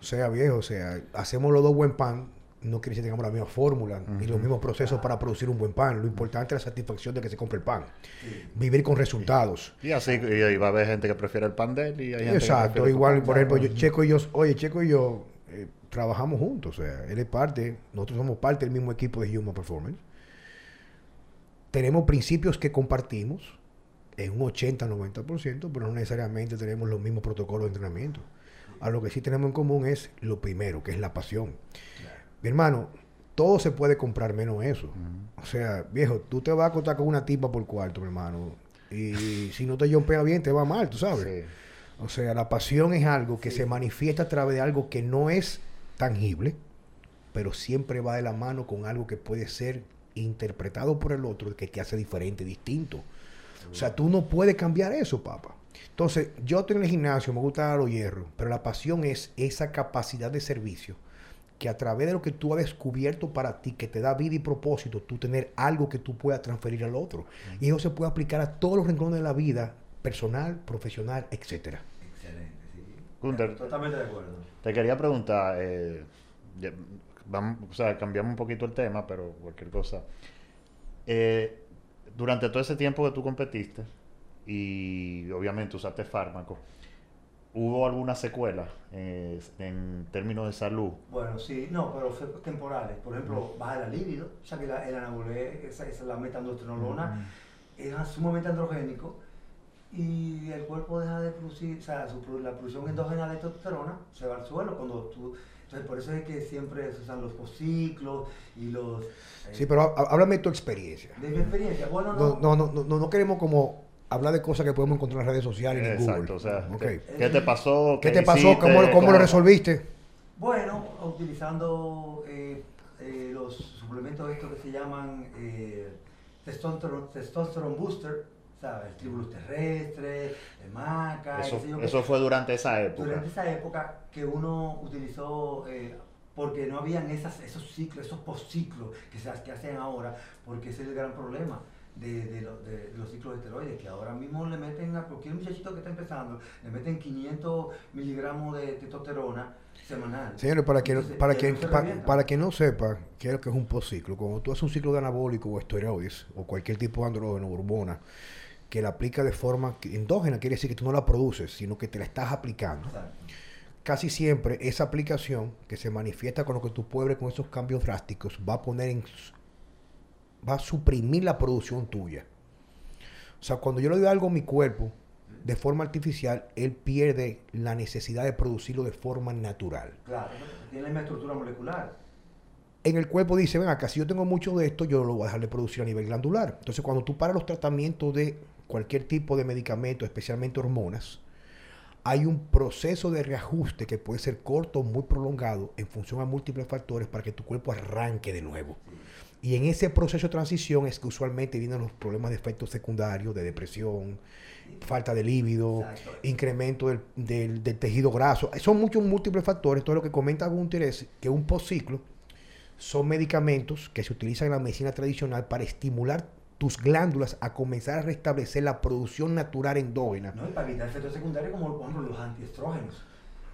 O sea, viejo, o sea, hacemos los dos buen pan, no quiere decir que tengamos la misma fórmula y los mismos procesos para producir un buen pan. Lo importante es la satisfacción de que se compre el pan. Vivir con resultados. Y así y, y va a haber gente que prefiere el pan de él y hay gente que Exacto, igual, pan. por ejemplo, yo- Checo y yo, oye, Checo y yo eh, trabajamos juntos, o sea, él es parte, nosotros somos parte del mismo equipo de Human Performance. Tenemos principios que compartimos en un 80-90%, pero no necesariamente tenemos los mismos protocolos de entrenamiento. A lo que sí tenemos en común es lo primero, que es la pasión. Mi hermano, todo se puede comprar menos eso. O sea, viejo, tú te vas a acostar con una tipa por cuarto, mi hermano. Y si no te yompea bien, te va mal, tú sabes. Sí. O sea, la pasión es algo que se manifiesta a través de algo que no es tangible, pero siempre va de la mano con algo que puede ser interpretado por el otro, que, que hace diferente, distinto. O sea, tú no puedes cambiar eso, papá. Entonces, yo estoy en el gimnasio, me gusta dar los hierros, pero la pasión es esa capacidad de servicio que a través de lo que tú has descubierto para ti, que te da vida y propósito, tú tener algo que tú puedas transferir al otro. Y eso se puede aplicar a todos los rincones de la vida, personal, profesional, etcétera. Excelente, sí. Gunther. Totalmente de acuerdo. Te quería preguntar, eh, vamos, o sea, cambiamos un poquito el tema, pero cualquier cosa. Eh, durante todo ese tiempo que tú competiste y obviamente usaste fármacos, ¿hubo alguna secuela eh, en términos de salud? Bueno, sí, no, pero fue temporales. Por ejemplo, baja la libido, o sea que la, el anabolé, esa, esa la metandrostenolona, era sumamente androgénico y el cuerpo deja de producir, o sea, su la producción endógena de testosterona se va al suelo cuando tú... Entonces, por eso es que siempre se usan los posciclos y los... eh, Sí, pero há- há- háblame de tu experiencia. De mi experiencia, bueno, No, no... no, no, no, no queremos como hablar de cosas que podemos encontrar en las redes sociales en Exacto, Google. o sea. ¿qué, qué te pasó? ¿Qué te pasó? hiciste? ¿Cómo, lo- cómo lo resolviste? Bueno, utilizando eh, eh, los suplementos estos que se llaman eh, testosterone, testosterone booster, ¿sabes? Tribulus terrestre, de maca, Eso, yo eso fue durante esa época. Durante esa época que uno utilizó, eh, porque no habían esas, esos ciclos, esos postciclos que se que hacen ahora, porque ese es el gran problema. De, de lo- de- de los ciclos de esteroides, que ahora mismo le meten a cualquier muchachito que está empezando, le meten 500 miligramos de testosterona semanal. Señores, para que, Entonces, para, que, no se pa- revienta. para que no sepa qué es lo que es un postciclo, cuando tú haces un ciclo de anabólico o esteroides o cualquier tipo de andrógeno o hormona que la aplica de forma endógena, quiere decir que tú no la produces, sino que te la estás aplicando. Exacto. Casi siempre esa aplicación que se manifiesta con lo que tú ver con esos cambios drásticos va a poner en va a suprimir la producción tuya. O sea, cuando yo le doy algo a mi cuerpo de forma artificial, él pierde la necesidad de producirlo de forma natural. Claro, tiene la misma estructura molecular. en el cuerpo dice, ven acá, si yo tengo mucho de esto, yo lo voy a dejar de producir a nivel glandular. Entonces, cuando tú paras los tratamientos de cualquier tipo de medicamento, especialmente hormonas, hay un proceso de reajuste que puede ser corto o muy prolongado en función a múltiples factores para que tu cuerpo arranque de nuevo. Y en ese proceso de transición es que usualmente vienen los problemas de efectos secundarios, de depresión, falta de líbido, Exacto. incremento del, del- del tejido graso. Son muchos múltiples factores. Entonces lo que comenta Gunther es que un postciclo son medicamentos que se utilizan en la medicina tradicional para estimular tus glándulas a comenzar a restablecer la producción natural endógena. ¿no? Y para evitar efectos secundarios como por ejemplo los antiestrógenos.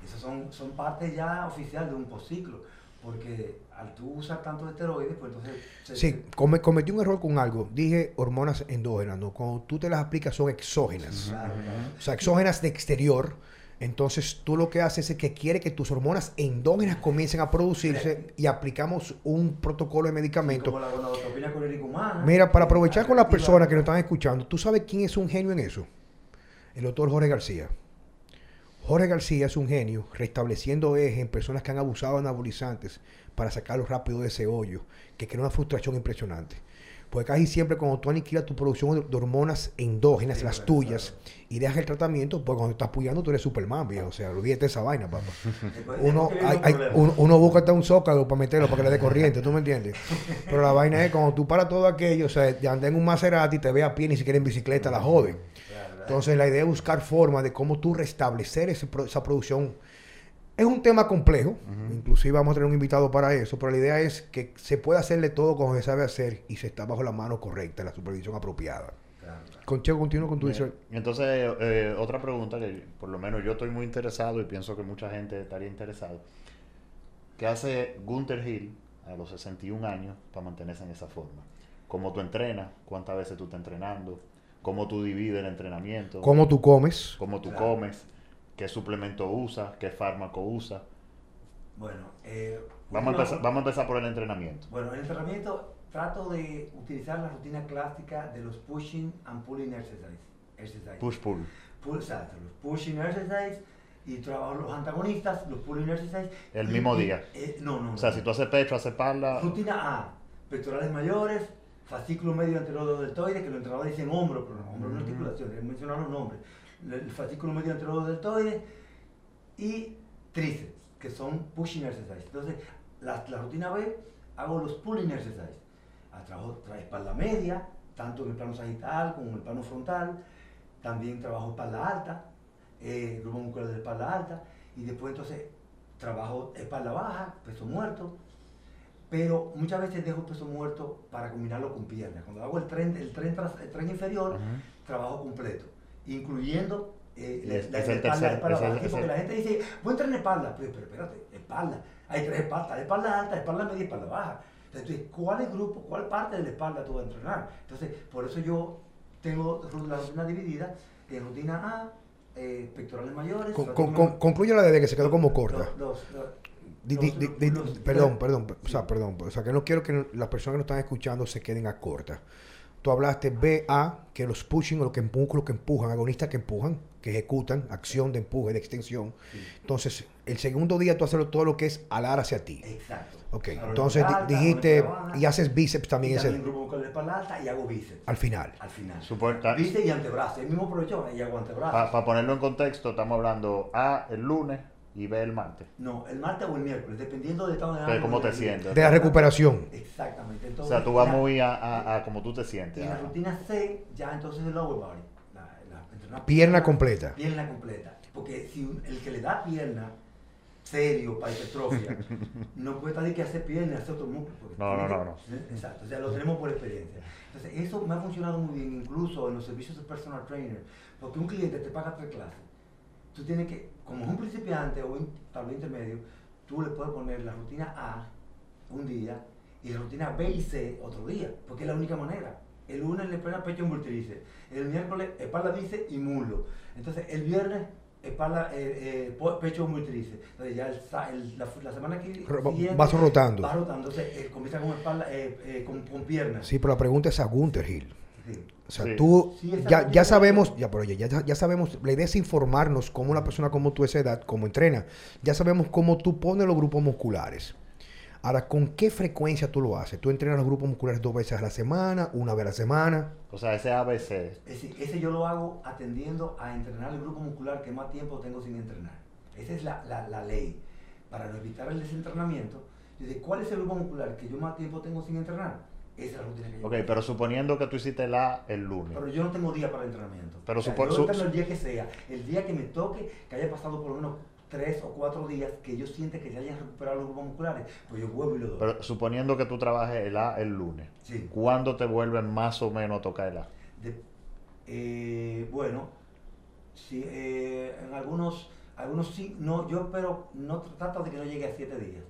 Esos son, son parte ya oficial de un postciclo. Porque al tú usar tantos esteroides, pues entonces... se- Sí, come- cometí un error con algo. Dije hormonas endógenas, ¿no? Cuando tú te las aplicas son exógenas. Claro, claro. O sea, exógenas de exterior. Entonces tú lo que haces es que quiere que tus hormonas endógenas comiencen a producirse y aplicamos un protocolo de medicamentos. Como la colérica humana. Mira, para aprovechar con las personas que nos están escuchando, ¿tú sabes quién es un genio en eso? El doctor Jorge García. Jorge García es un genio restableciendo eje en personas que han abusado de anabolizantes para sacarlos rápido de ese hoyo, que crea una frustración impresionante. Porque casi siempre cuando tú aniquilas tu producción de, hormonas endógenas, Sí, las tuyas, y dejas el tratamiento, pues cuando estás apoyando tú eres Superman, viejo. O sea, olvídate esa vaina, papá. Uno, hay- un hay- uno, uno busca hasta un zócalo para meterlo, para que le dé corriente, ¿tú me entiendes? Pero la vaina es cuando tú paras todo aquello, o sea, de andar en un Maserati, te ve a pie, ni siquiera en bicicleta, la claro. Entonces la idea es buscar formas de cómo tú restablecer ese esa producción. Es un tema complejo, inclusive vamos a tener un invitado para eso, pero la idea es que se puede hacerle todo como se sabe hacer y se está bajo la mano correcta, la supervisión apropiada. Claro, claro. Conchego, continúo con tu dice- Entonces, eh, otra pregunta que por lo menos yo estoy muy interesado y pienso que mucha gente estaría interesado. ¿Qué hace Gunther Hill a los 61 años para mantenerse en esa forma? ¿Cómo tú entrenas? ¿Cuántas veces tú estás entrenando? ¿Cómo tú divides el entrenamiento? ¿Cómo tú comes? ¿Cómo tú Claro. comes? ¿Qué suplemento usas? ¿Qué fármaco usas? Bueno, eh, Vamos a, última- empezar, vamos a empezar por el entrenamiento. Bueno, en el entrenamiento trato de utilizar la rutina clásica de los pushing and pulling exercise. exercise. Push-pull. Pull, exacto, los pushing exercise y trabajo los antagonistas, los pulling exercise. El y- mismo y- día. eh, no, no, O sea, no. si tú haces pecho, haces espalda... Rutina A, pectorales mayores, fascículo medio anterior deltoide, que los entrenadores dicen hombro, pero no, hombro no Mm. articulación, he mencionado los nombres. El fascículo medio anterior deltoide y tríceps, que son pushing exercise. Entonces, la, la rutina B, hago los pulling exercise. Ah, Trabajo tra- espalda media, tanto en el plano sagital como en el plano frontal. También trabajo espalda alta, eh, grupo muscular de la espalda alta. Y después entonces trabajo espalda baja, peso muerto. Pero muchas veces dejo peso muerto para combinarlo con piernas. Cuando hago el tren, el tren, tras- el tren inferior, Ujú. trabajo completo, incluyendo eh, la, Es- la- es la espalda, tercer- es el- porque el- la gente dice, voy a entrenar espalda, pero, pero espérate, espalda. Hay tres espaldas, espalda alta, espalda media y espalda baja. Entonces, ¿cuál es el grupo, cuál parte de la espalda tú vas a entrenar? Entonces, por eso yo tengo la rutina dividida en rutina A, eh, pectorales mayores. Con, con, con- conclúyela desde que se quedó como corta. los- los- los- Di- di- los- di- di- los- perdón, perdón, o sea, perdón, o sea, que no quiero que las personas que nos están escuchando se queden a corta. Tú hablaste BA, que los pushing o lo que empujan, lo que empujan, agonistas que empujan, que ejecutan, acción de empuje, de extensión. Sí. Entonces, el segundo día tú haces todo lo que es alar hacia ti. Exacto. Ok, entonces alta, dijiste, baja, y haces bíceps también y ese, también grupo muscular de espalda alta y hago bíceps. al final. Al final. Suponta- Bíceps y antebrazo. El mismo provecho y hago antebrazo. Para ponerlo en contexto, estamos hablando A el lunes y B el martes. No, el martes o el miércoles, dependiendo del estado de De ánimo cómo te sientes. De la recuperación. Exactamente. O sea, tú vas la- muy a, a, a como tú te Y sientes. la a- rutina C, ya entonces el lower body. La, la- Pierna completa. Pierna completa. Porque si un- el que le da pierna serio para hipertrofia, no puede estar de que hacer pierna y hacer otro músculo. porque No, no, no, que- ¿eh? Exacto, o sea, lo tenemos por experiencia. Entonces, eso me ha funcionado muy bien, incluso en los servicios de personal trainer, porque un cliente te paga tres clases. Tú tienes que, como es un principiante o un tal vez intermedio, tú le puedes poner la rutina A un día y la rutina B y C otro día, porque es la única manera. El lunes le pega pecho en multirice, el miércoles espalda bíceps y muslo. Entonces el viernes espalda, eh, eh, pecho en multirice. Entonces ya el el- la, la semana que vas rotando. Va rotando, entonces eh, comienza con espalda, eh, eh, con, con piernas. Sí, pero la pregunta es a Gunther Hill. Sí. O sea, Sí. tú Sí, ya, ya sabemos, ya, pero oye, ya, ya sabemos, la idea es informarnos cómo una persona como tú a esa edad, como entrena, ya sabemos cómo tú pones los grupos musculares. Ahora, ¿con qué frecuencia tú lo haces? ¿Tú entrenas los grupos musculares dos veces a la semana, una vez a la semana? O sea, ese ABC. Ese, ese yo lo hago atendiendo a entrenar el grupo muscular que más tiempo tengo sin entrenar. Esa es la, la, la ley. Para no evitar el desentrenamiento, yo digo, ¿cuál es el grupo muscular que yo más tiempo tengo sin entrenar? Esa es la rutina que yo Ok, pero suponiendo que tú hiciste la el lunes. Pero yo no tengo día para entrenamiento. Pero O sea, yo entreno el día que sea, el día que me toque, que haya pasado por lo menos tres o cuatro días, que yo siente que se hayan recuperado los grupos musculares, pues yo vuelvo y lo doy. Pero suponiendo que tú trabajes el A el lunes. sí. ¿Cuándo te vuelven más o menos a tocar el A? De- eh, bueno, sí, eh, en algunos, algunos sí, no, yo pero no tr- trato de que no llegue a siete días,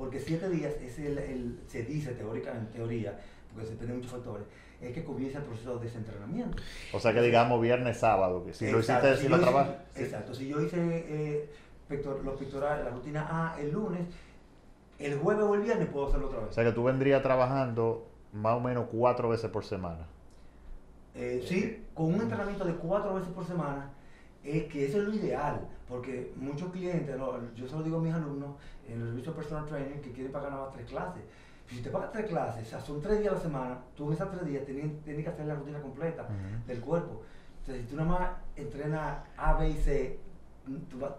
porque siete días es el, el- se dice teóricamente, en teoría, porque se depende de muchos factores, es que comienza el proceso de desentrenamiento. O sea que digamos viernes, sábado, que si lo hiciste, si lo trabajas. Exacto, si yo hice eh, pector- los pectorales, la rutina A el lunes, el jueves o el viernes puedo hacerlo otra O vez. sea que tú vendrías trabajando más o menos cuatro veces por semana. Eh, sí, con un entrenamiento de cuatro veces por semana, es que eso es lo ideal, porque muchos clientes, yo se lo digo a mis alumnos en el servicio personal training que quieren pagar nada más tres clases. Si te pagas tres clases, o sea, son tres días a la semana, tú en esos tres días tienes, tienes que hacer la rutina completa del cuerpo. Entonces, si tú nada más entrenas A, B y C, tú vas-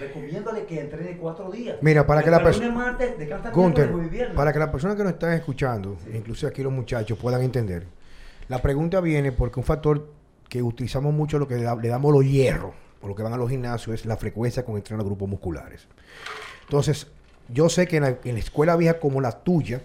recomiéndole que entrene cuatro días. Mira, para que la persona persona... para que las personas que nos están escuchando, Sí. inclusive aquí los muchachos, puedan entender, la pregunta viene porque un factor que utilizamos mucho, lo que le damos los hierros, por lo que van a los gimnasios, es la frecuencia con entrenar grupos musculares. Entonces, yo sé que en la, en la escuela vieja como la tuya,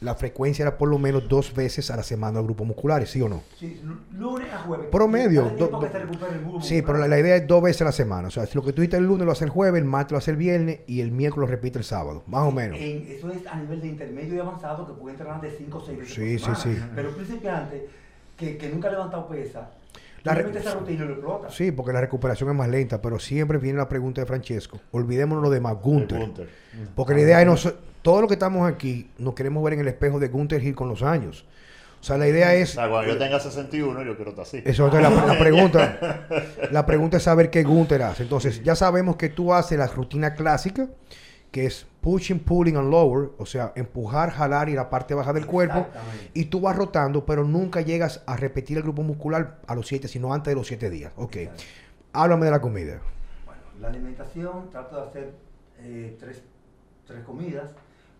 la frecuencia era por lo menos dos veces a la semana los grupos musculares, ¿sí o no? Sí, lu- lunes a jueves. Promedio, do- que do- el Sí, pero la, idea es dos veces a la semana. O sea, si lo que tú hiciste el lunes lo hace el jueves, el martes lo hace el viernes y el miércoles lo repite el sábado, más o menos. En- eso es a nivel de intermedio y avanzado que puede entrenar de 5 o 6 veces Sí, por sí, semana. sí. Pero principiante que, que nunca ha levantado pesa, La re- simplemente esa rutina lo explota. Sí, porque la recuperación es más lenta, pero siempre viene la pregunta de Francesco. Olvidémonos lo de más Gunter. Gunter. Porque la idea es, nos, todo lo que estamos aquí, nos queremos ver en el espejo de Gunter Hill con los años. O sea, la idea O es... sea, cuando yo tenga 61, yo quiero estar así. Eso es la, la pregunta. La pregunta es saber qué Gunter hace. Entonces, ya sabemos que tú haces la rutina clásica, que es pushing, pulling and lower, o sea, empujar, jalar y la parte baja del cuerpo. Y tú vas rotando, pero nunca llegas a repetir el grupo muscular a los 7, sino antes de los 7 días. Ok. Háblame de la comida. Bueno, la alimentación, trato de hacer eh, tres, tres comidas,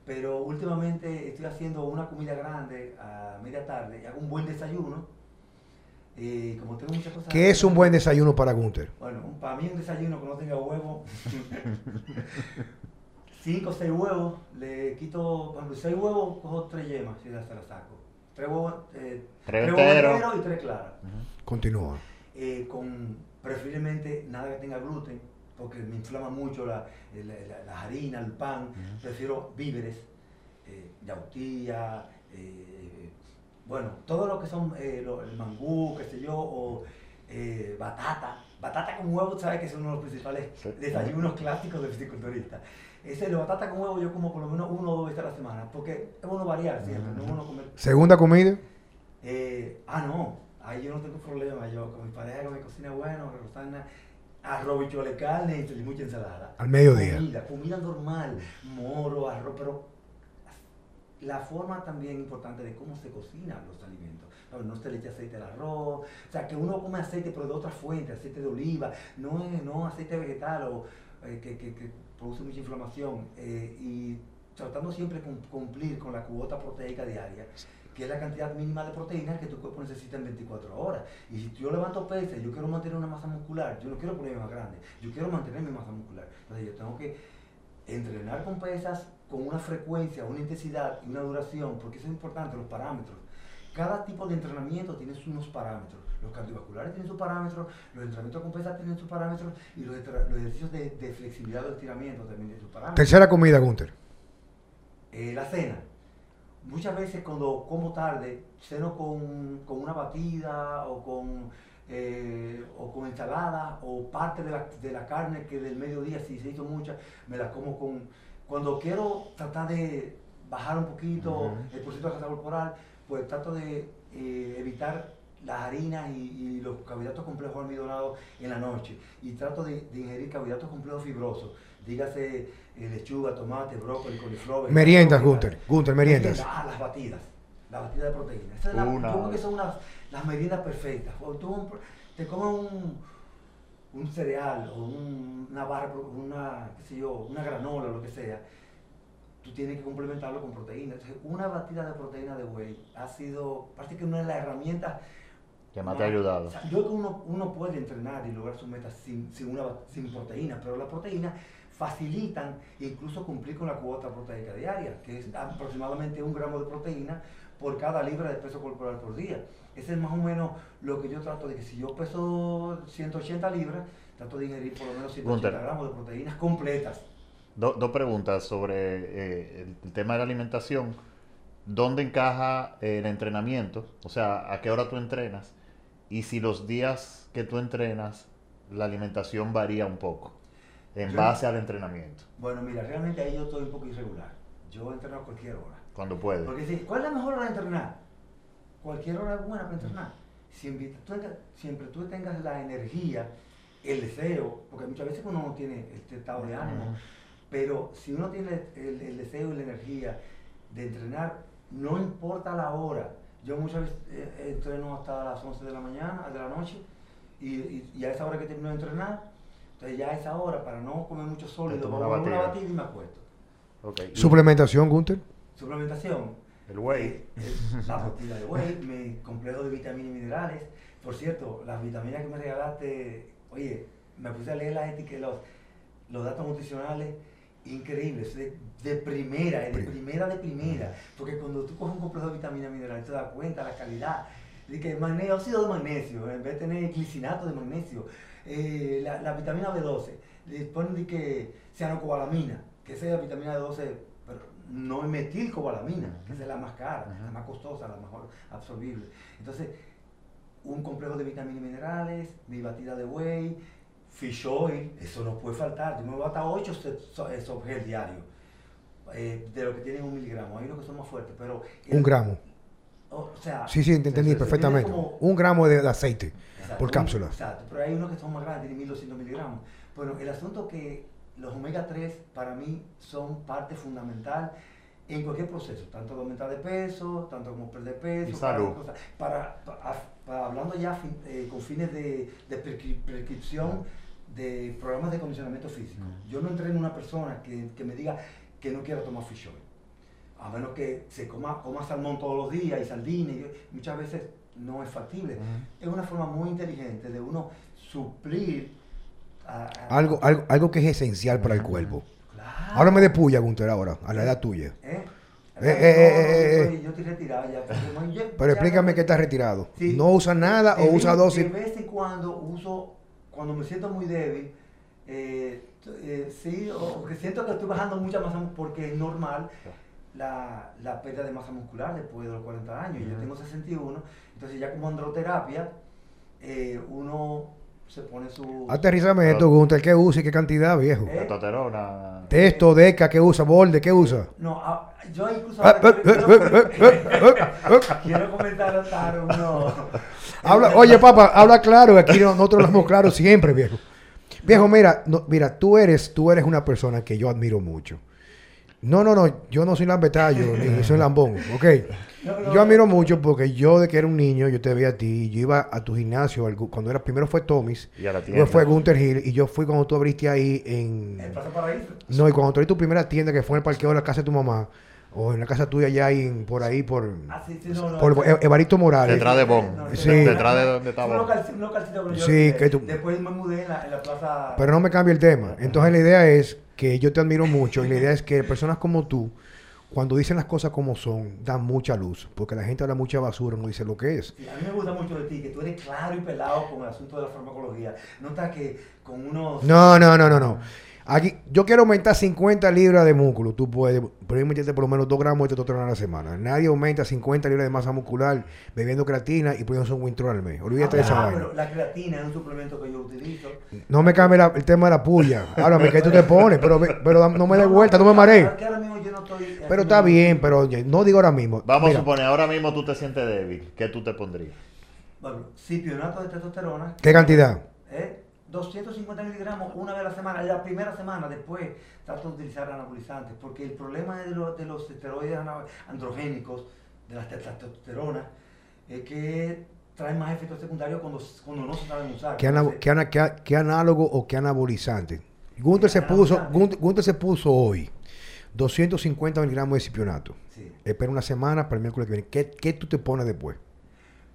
pero últimamente estoy haciendo una comida grande a media tarde y hago un buen desayuno. Eh, como tengo muchas cosas... ¿Qué es un buen desayuno para Gunter? Bueno, para mí un desayuno que no tenga huevo. cinco o seis huevos, le quito, por ejemplo, seis huevos, cojo tres yemas y ya se las saco. Tres huevos, eh, Tres huevos y tres claras. Continúa. Eh, con preferiblemente nada que tenga gluten, porque me inflama mucho la, la, la- las harinas, el pan. Prefiero víveres, eh, yautía, eh, bueno, todo lo que son eh, lo- el mangú, qué sé yo, o eh, batata. Batata con huevo, sabes que es uno de los principales Sí. desayunos clásicos del fisiculturista. Ese de batata con huevo yo como por lo menos uno o dos veces a la semana, porque es bueno variar siempre, no es bueno comer Segunda comida. eh, ah, no, ahí yo no tengo problema. Yo con mi pareja que me cocina bueno, Rosana, arroz, bichuela de carne y mucha ensalada. Al mediodía. Comida, comida normal, moro, arroz, pero la forma también importante de cómo se cocinan los alimentos. No se le echa aceite al arroz, o sea, que uno come aceite pero de otra fuente, aceite de oliva, no, no aceite vegetal o eh, que, que- que produce mucha inflamación. eh, y tratando siempre de cumplir con la cuota proteica diaria, que es la cantidad mínima de proteínas que tu cuerpo necesita en 24 horas. Y si yo levanto pesas, yo quiero mantener una masa muscular, yo no quiero ponerme más grande, yo quiero mantener mi masa muscular. Entonces yo tengo que entrenar con pesas con una frecuencia, una intensidad y una duración, porque eso es importante, los parámetros. Cada tipo de entrenamiento tiene unos parámetros. Los cardiovasculares tienen sus parámetros, los entrenamientos con pesas tienen sus parámetros y los, los ejercicios de, de flexibilidad o estiramiento también tienen sus parámetros. Tercera comida, Gunter. Eh, la cena. Muchas veces cuando como tarde, ceno con, con una batida o con, eh, o con ensalada o parte de la, de la carne que del mediodía, si se hizo mucha, me la como con... Cuando quiero tratar de bajar un poquito Ujú. el porcentaje de grasa corporal, pues trato de eh, evitar las harinas y, y los carbohidratos complejos almidonados en la noche. Y trato de, de ingerir carbohidratos complejos fibrosos. Dígase eh, lechuga, tomate, brócoli, coliflor. Meriendas. Gunter. Gunter, meriendas. Ah, las batidas. Las batidas de proteína. Esa es la- Una. yo creo que son las, las meriendas perfectas. O tú un- te comes un, un cereal o un- una barra, una, qué sé yo, una granola, lo que sea. Tú tienes que complementarlo con proteína. Entonces, una batida de proteína de whey ha sido prácticamente una de las herramientas Que más te ha ayudado. o sea, yo creo que uno, uno puede entrenar y lograr sus metas sin, sin, una, sin proteína, pero las proteínas facilitan incluso cumplir con la cuota proteica diaria, que es aproximadamente un gramo de proteína por cada libra de peso corporal por día. Ese es más o menos lo que yo trato de que si yo peso 180 libras, trato de ingerir por lo menos 180 Gunter. gramos de proteínas completas. Do- dos preguntas sobre eh, el, el tema de la alimentación. ¿Dónde encaja eh, el entrenamiento? O sea, ¿a qué hora tú entrenas? Y si los días que tú entrenas, la alimentación varía un poco en base al entrenamiento, Bueno, mira, realmente ahí yo estoy un poco irregular. Yo entreno a cualquier hora. cuando puedes. Porque si, ¿cuál es la mejor hora de entrenar? Cualquier hora es buena para entrenar. Siempre tú, tengas- siempre tú tengas la energía, el deseo, porque muchas veces uno no tiene este estado de ánimo, Ujú. pero si uno tiene el, el deseo y la energía de entrenar, no importa la hora. Yo muchas veces eh, entreno hasta las 11 de la mañana, de la noche, y, y- y a esa hora que termino de entrenar, entonces ya a esa hora, para no comer mucho sólido, como una una batida. y me acuesto. Ok. Y Suplementación, Gunter. Suplementación. El whey. Eh, eh, la rutina de whey, mi complejo de vitaminas y minerales. Por cierto, las vitaminas que me regalaste, oye, me puse a leer las etiquetas, los, los datos nutricionales increíble, es de, de primera, es de Prim- primera de primera. Porque cuando tú coges un complejo de vitamina mineral, te das cuenta la calidad. De que magnesio, óxido de magnesio, en vez de tener glicinato de magnesio, eh, la, la vitamina B12, le ponen de que cianocobalamina, que esa es la vitamina B12, pero no es metilcobalamina, que esa es la más cara, la más costosa, la mejor absorbible. Entonces, un complejo de vitaminas y minerales, mi batida de whey, fish oil, eso no puede faltar. Yo me voy hasta 8 softgel diario, eh, de lo que tienen un miligramo. Hay unos que son más fuertes, pero... Un gramo. O sea... Sí, sí, te entendí perfectamente. Como- Un gramo de, de aceite Exacto, por un- cápsula. Exacto, pero hay unos que son más grandes, tienen 1200 miligramos. Bueno, el asunto que los omega 3 para mí son parte fundamental en cualquier proceso, tanto de aumentar de peso, tanto como perder peso, Y para salud. Para, para- para- hablando ya fin- eh, con fines de, de prescri- prescripción de programas de condicionamiento físico. Mm. Yo no entreno a una persona que, que me diga que no quiera tomar fish oil. A menos que se coma, coma salmón todos los días y sardines, muchas veces no es factible. Es una forma muy inteligente de uno suplir a- a- Algo, algo, algo que es esencial para el cuerpo. Claro. Háblame de puya, Gunter, ahora, a la edad tuya. ¿Eh? Eh, eh, eh, No, no, eh, yo eh. estoy- yo estoy retirado ya. no- yo- Pero ya explícame no- que estás retirado. Sí. ¿No usa nada o de usa vez- dosis? De vez en cuando uso, cuando me siento muy débil, eh, eh, sí, o que siento que estoy bajando mucha masa porque es normal la, la pérdida de masa muscular después de los 40 años. Yo Ujú. tengo 61, entonces ya como androterapia, eh, uno se pone su... Aterrízame Pero- esto, Gunter. ¿Qué usa y qué cantidad, viejo? Eh, Testosterona. Testo, deca, ¿qué usa? Borde, ¿qué usa? No, ah, yo incluso... Ah, quiero- comentar a Taro uno. Habla, oye, papá, habla claro. Aquí no- nosotros hablamos claro siempre, viejo. Viejo, mira, no, mira, tú eres, tú eres una persona que yo admiro mucho. No, no, no, yo no soy lambetallo, ni soy lambón, ¿ok? No, no, Yo admiro mucho porque yo de que era un niño, yo te veía a ti, yo iba a tu gimnasio, al cuando era, primero fue Tommy's, Y a la luego tienda. fue Gunter Hill, y yo fui cuando tú abriste ahí En en... Plaza Paraíso. No, y cuando tú abriste tu primera tienda que fue en el parqueo de la casa de tu mamá, o en la casa tuya allá ahí, en- por ahí, por... Ah, sí, sí, no, no. por E- Evaristo Morales. Detrás de Bon. No, Sí. Detrás de donde está Bon. local- un localcito que yo Sí, que tú- Después me mudé en la, en la plaza. Pero no me cambie el tema. Entonces la idea es que yo te admiro mucho y la idea es que personas como tú, cuando dicen las cosas como son, dan mucha luz. Porque la gente habla mucha basura, no dice lo que es. Sí, a mí me gusta mucho de ti, que tú eres claro y pelado con el asunto de la farmacología. Nota que con unos. No, no, no, no, no. Aquí, yo quiero aumentar 50 libras de músculo. Tú puedes, pero meterte por lo menos 2 gramos de testosterona a la semana. Nadie aumenta 50 libras de masa muscular bebiendo creatina y poniéndose un Wintrol al mes. Olvídate de esa Ah, vaina. pero la creatina es un suplemento que yo utilizo. No me cambie la- el tema de la puya. Háblame, que tú te pones, pero, no me des vuelta, no me marees. Que ahora mismo yo no estoy. Pero está bien, pero oye, no digo ahora mismo. Vamos Mira, a suponer, ahora mismo tú te sientes débil. ¿Qué tú te pondrías? Bueno, cipionato de testosterona. ¿Qué cantidad? ¿eh? 250 miligramos una vez a la semana. La primera semana después trato de utilizar anabolizantes. Porque el problema de, los- de los esteroides androgénicos, de las testosterona, es que traen más efectos secundarios cuando, cuando no se saben usar. ¿Qué, ana- Entonces, qué ana- qué- qué análogo o qué anabolizante? Gunter se puso, se puso hoy 250 miligramos de cipionato. sí. Espera una semana para el miércoles que viene. ¿Qué, qué tú te pones después?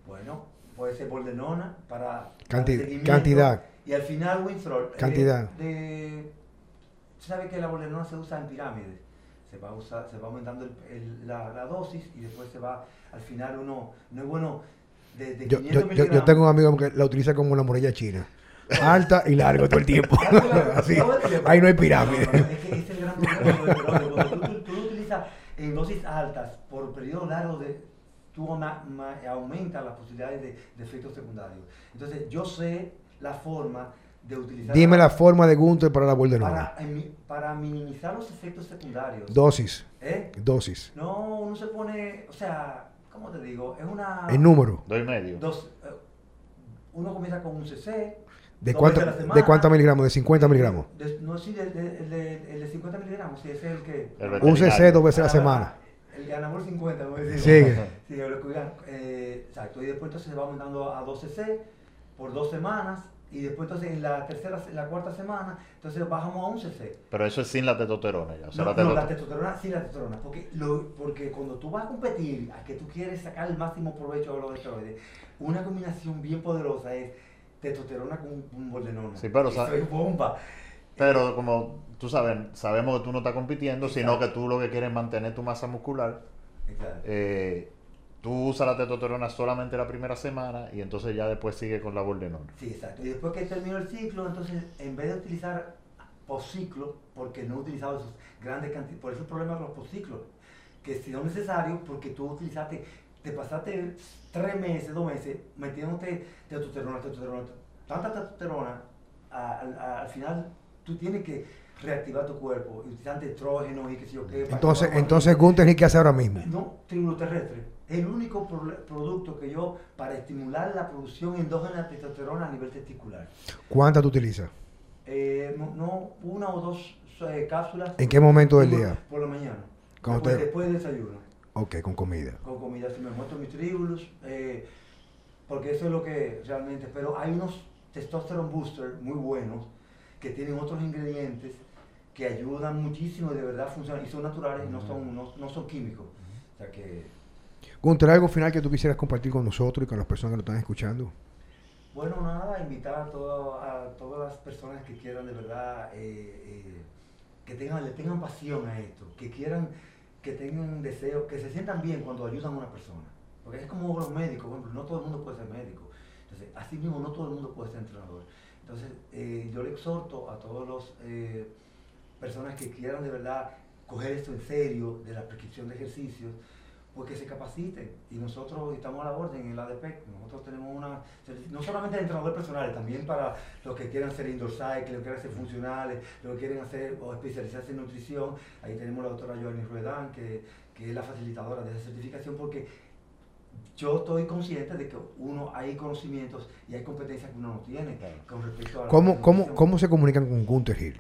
Bueno, puede ser bordenona para Canti- para cantidad. Y al final Winstrol. eh, Cantidad. de, ¿Sabe que la bordenona se usa en pirámides? Se va, a usar, se va aumentando el- el- la, la dosis y después se va, al final uno, no es bueno de, de Yo, 500 yo- yo- tengo un amigo que la utiliza como una muralla china. Alta y largo todo el tiempo. Así. Ahí no hay pirámide. No, no, es que es el gran problema. Cuando tú, tú- lo utilizas en dosis altas por periodos largos, de, tú aumentas las posibilidades de, de efectos secundarios. Entonces, yo sé la forma de utilizar. Dime la forma de Gunter para la bordenona. para, para minimizar los efectos secundarios. Dosis. ¿Eh? Dosis. No, uno se pone, o sea, ¿cómo te digo? Es una... El número. Dos y medio. Dos, eh, uno comienza con un CC. ¿De, cuánto, la ¿De cuántos miligramos? ¿De 50 miligramos? De- no, sí, de- de- el de, el de 50 miligramos, sí, ese es el que... El Un. CC dos veces a la semana. El ganador 50, como decimos. Sigue. Sí, lo que eh, exacto. Y después entonces se va aumentando a 12 C por dos semanas. Y después entonces en la tercera, en la cuarta semana, entonces bajamos a 11 C. Pero eso es sin la testosterona ya. O sea, No, la no, la testosterona- testosterona, sí, la testosterona. Porque, lo, porque cuando tú vas a competir, a que tú quieres sacar el máximo provecho de los esteroides, una combinación bien poderosa es testosterona con, con bordenona. Sí, pero, Eso es bomba. Pero como tú sabes, sabemos que tú no estás compitiendo, sino Exacto. que tú lo que quieres es mantener tu masa muscular. Exacto. Eh, tú usas la testosterona solamente la primera semana y entonces ya después sigue con la Bordenol. Sí, exacto. Y después que terminó el ciclo, entonces en vez de utilizar posciclo, porque no he utilizado esos grandes cantidades, por eso el problema con los posciclos, que si no es necesario, porque tú utilizaste, te pasaste tres meses, dos meses, metiéndote testosterona, testosterona, tanta testosterona, al- final tú tienes que reactivar tu cuerpo, y utilizando estrógenos y qué sé yo qué. Entonces, que- entonces Gunther ¿qué hace ahora mismo? no, tribulo terrestre. El único producto que yo, para estimular la producción endógena de testosterona a nivel testicular. ¿Cuántas tú utilizas? Eh, no, una o dos eh, cápsulas. ¿En qué momento del por- día? Por la mañana. Después, te- después del desayuno. Ok, con comida. Con comida, si me muestro mis tríbulos, eh, porque eso es lo que realmente. Pero hay unos testosterone booster muy buenos que tienen otros ingredientes que ayudan muchísimo y de verdad funcionan y son naturales y no son, no, no son químicos. O sea que. Gunther, ¿algo final que tú quisieras compartir con nosotros y con las personas que nos están escuchando? Bueno, nada, invitar a, todo- a todas las personas que quieran de verdad, eh, eh, que tengan, le tengan pasión a esto, que quieran, que tengan deseo, que se sientan bien cuando ayudan a una persona. Porque es como los médicos, por ejemplo, no todo el mundo puede ser médico. Entonces, así mismo no todo el mundo puede ser entrenador. Entonces, eh, yo le exhorto a todos los eh, personas que quieran de verdad coger esto en serio, de la prescripción de ejercicios, pues que se capaciten. Y nosotros estamos a la orden en el ADP. Nosotros tenemos una, no solamente de entrenadores personales, también para los que quieran ser indoor cycle, los que quieran ser funcionales, los que quieren hacer o especializarse en nutrición. Ahí tenemos la doctora Joanny Ruedán, que, que es la facilitadora de esa certificación, porque yo estoy consciente de que uno hay conocimientos y hay competencias que uno no tiene Claro. con respecto a la ¿Cómo, cómo, cómo se comunican con Gunther Hill?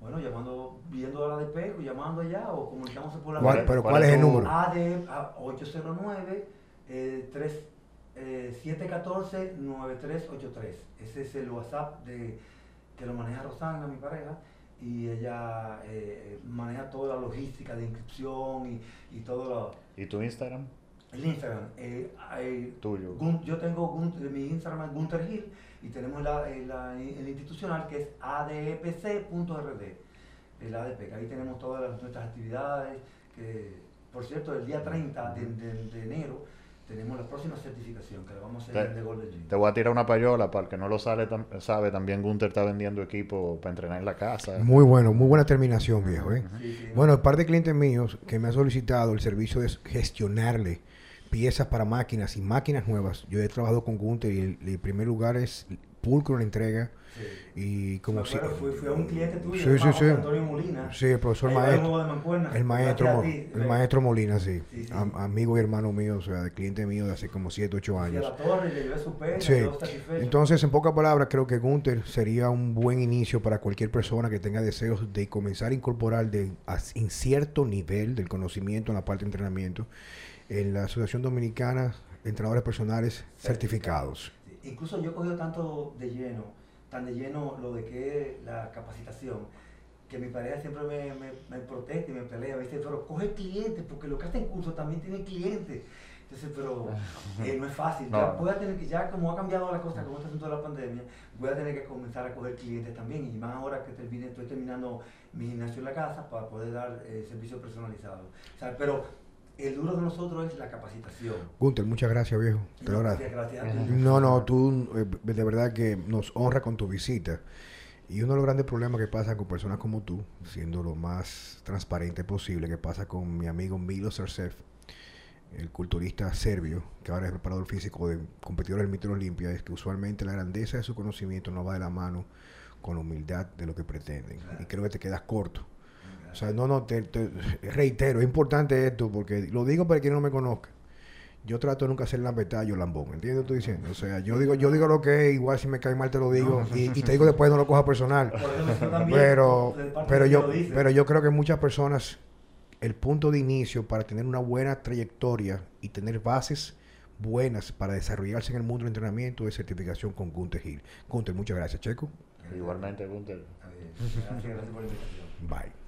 Bueno, llamando, viendo a la ADP, o llamando allá o comunicándose por la ¿Cuál- red. pero ¿Cuál cuál es es el número? AD a 809 eh, 3, eh, 714 9383. Ese es el WhatsApp de, que lo maneja Rosana, mi pareja, y ella eh, maneja toda la logística de inscripción y, y todo lo, ¿Y tu Instagram? El Instagram. eh, Tuyo. Gun- yo tengo Gun- mi Instagram es Gunter Hill y tenemos la, eh, la- el institucional que es adepc.rd, el ADP, que ahí tenemos todas las- nuestras actividades, que por cierto el día 30 de, de- de enero tenemos la próxima certificación que la vamos a hacer Te- The Golden Gym. Te voy a tirar una payola para el que no lo sabe, tam- sabe también Gunther está vendiendo equipo para entrenar en la casa. Muy bueno, muy buena terminación, viejo. ¿eh? Sí, sí, Bueno, el par de clientes míos que me han solicitado el servicio de gestionarle piezas para máquinas y máquinas nuevas. Yo he trabajado con Gunther y el, el primer lugar es pulcro la entrega sí. y como si... fui, fui a un cliente tuyo, Sí, sí, sí. Antonio Molina. Sí, el profesor maestro. El maestro, ti, el maestro Molina, sí. Sí, sí. Am- amigo y hermano mío, o sea, de cliente mío de hace como 7, 8 Fui a años. la torre, le llevé su pena, Sí. Entonces, en pocas palabras, creo que Gunther sería un buen inicio para cualquier persona que tenga deseos de comenzar a incorporar de, a- en cierto nivel del conocimiento en la parte de entrenamiento en la Asociación Dominicana de Entrenadores Personales Certificados. Incluso yo he cogido tanto de lleno, tan de lleno lo de que la capacitación, que mi pareja siempre me, me, me protege y me pelea. Me dice, pero coge clientes, porque los que hacen cursos también tienen clientes. Entonces, pero eh, no es fácil. Ya, No. voy a tener que, ya como ha cambiado la cosa con este asunto de la pandemia, voy a tener que comenzar a coger clientes también. Y más ahora que termine, estoy terminando mi gimnasio en la casa para poder dar eh, servicio personalizado. O sea, pero el duro de nosotros es la capacitación. Gunther, muchas gracias, viejo. Te lo No, agradezco. No, no, tú eh, de verdad que nos honra con tu visita. Y uno de los grandes problemas que pasa con personas como tú, siendo lo más transparente posible, que pasa con mi amigo Milo Sersev, el culturista serbio, que ahora es preparador físico de competidor del Mister Olimpia, es que usualmente la grandeza de su conocimiento no va de la mano con la humildad de lo que pretenden. Y creo que te quedas corto. O sea, no, no, te, te- reitero, es importante esto porque lo digo para quien no me conozca. Yo trato de nunca hacer lambetallo lambón, ¿entiendes lo que estoy diciendo? O sea, yo digo, yo digo lo que es, igual si me cae mal te lo digo y, y te digo después no lo cojas personal. Por eso nosotros también, Pero, de pero de yo, pero yo creo que muchas personas, el punto de inicio para tener una buena trayectoria y tener bases buenas para desarrollarse en el mundo del entrenamiento es certificación con Gunther Hill. Gunther, muchas gracias, Checo. Igualmente, bien. Gracias, gracias por la invitación. Bye.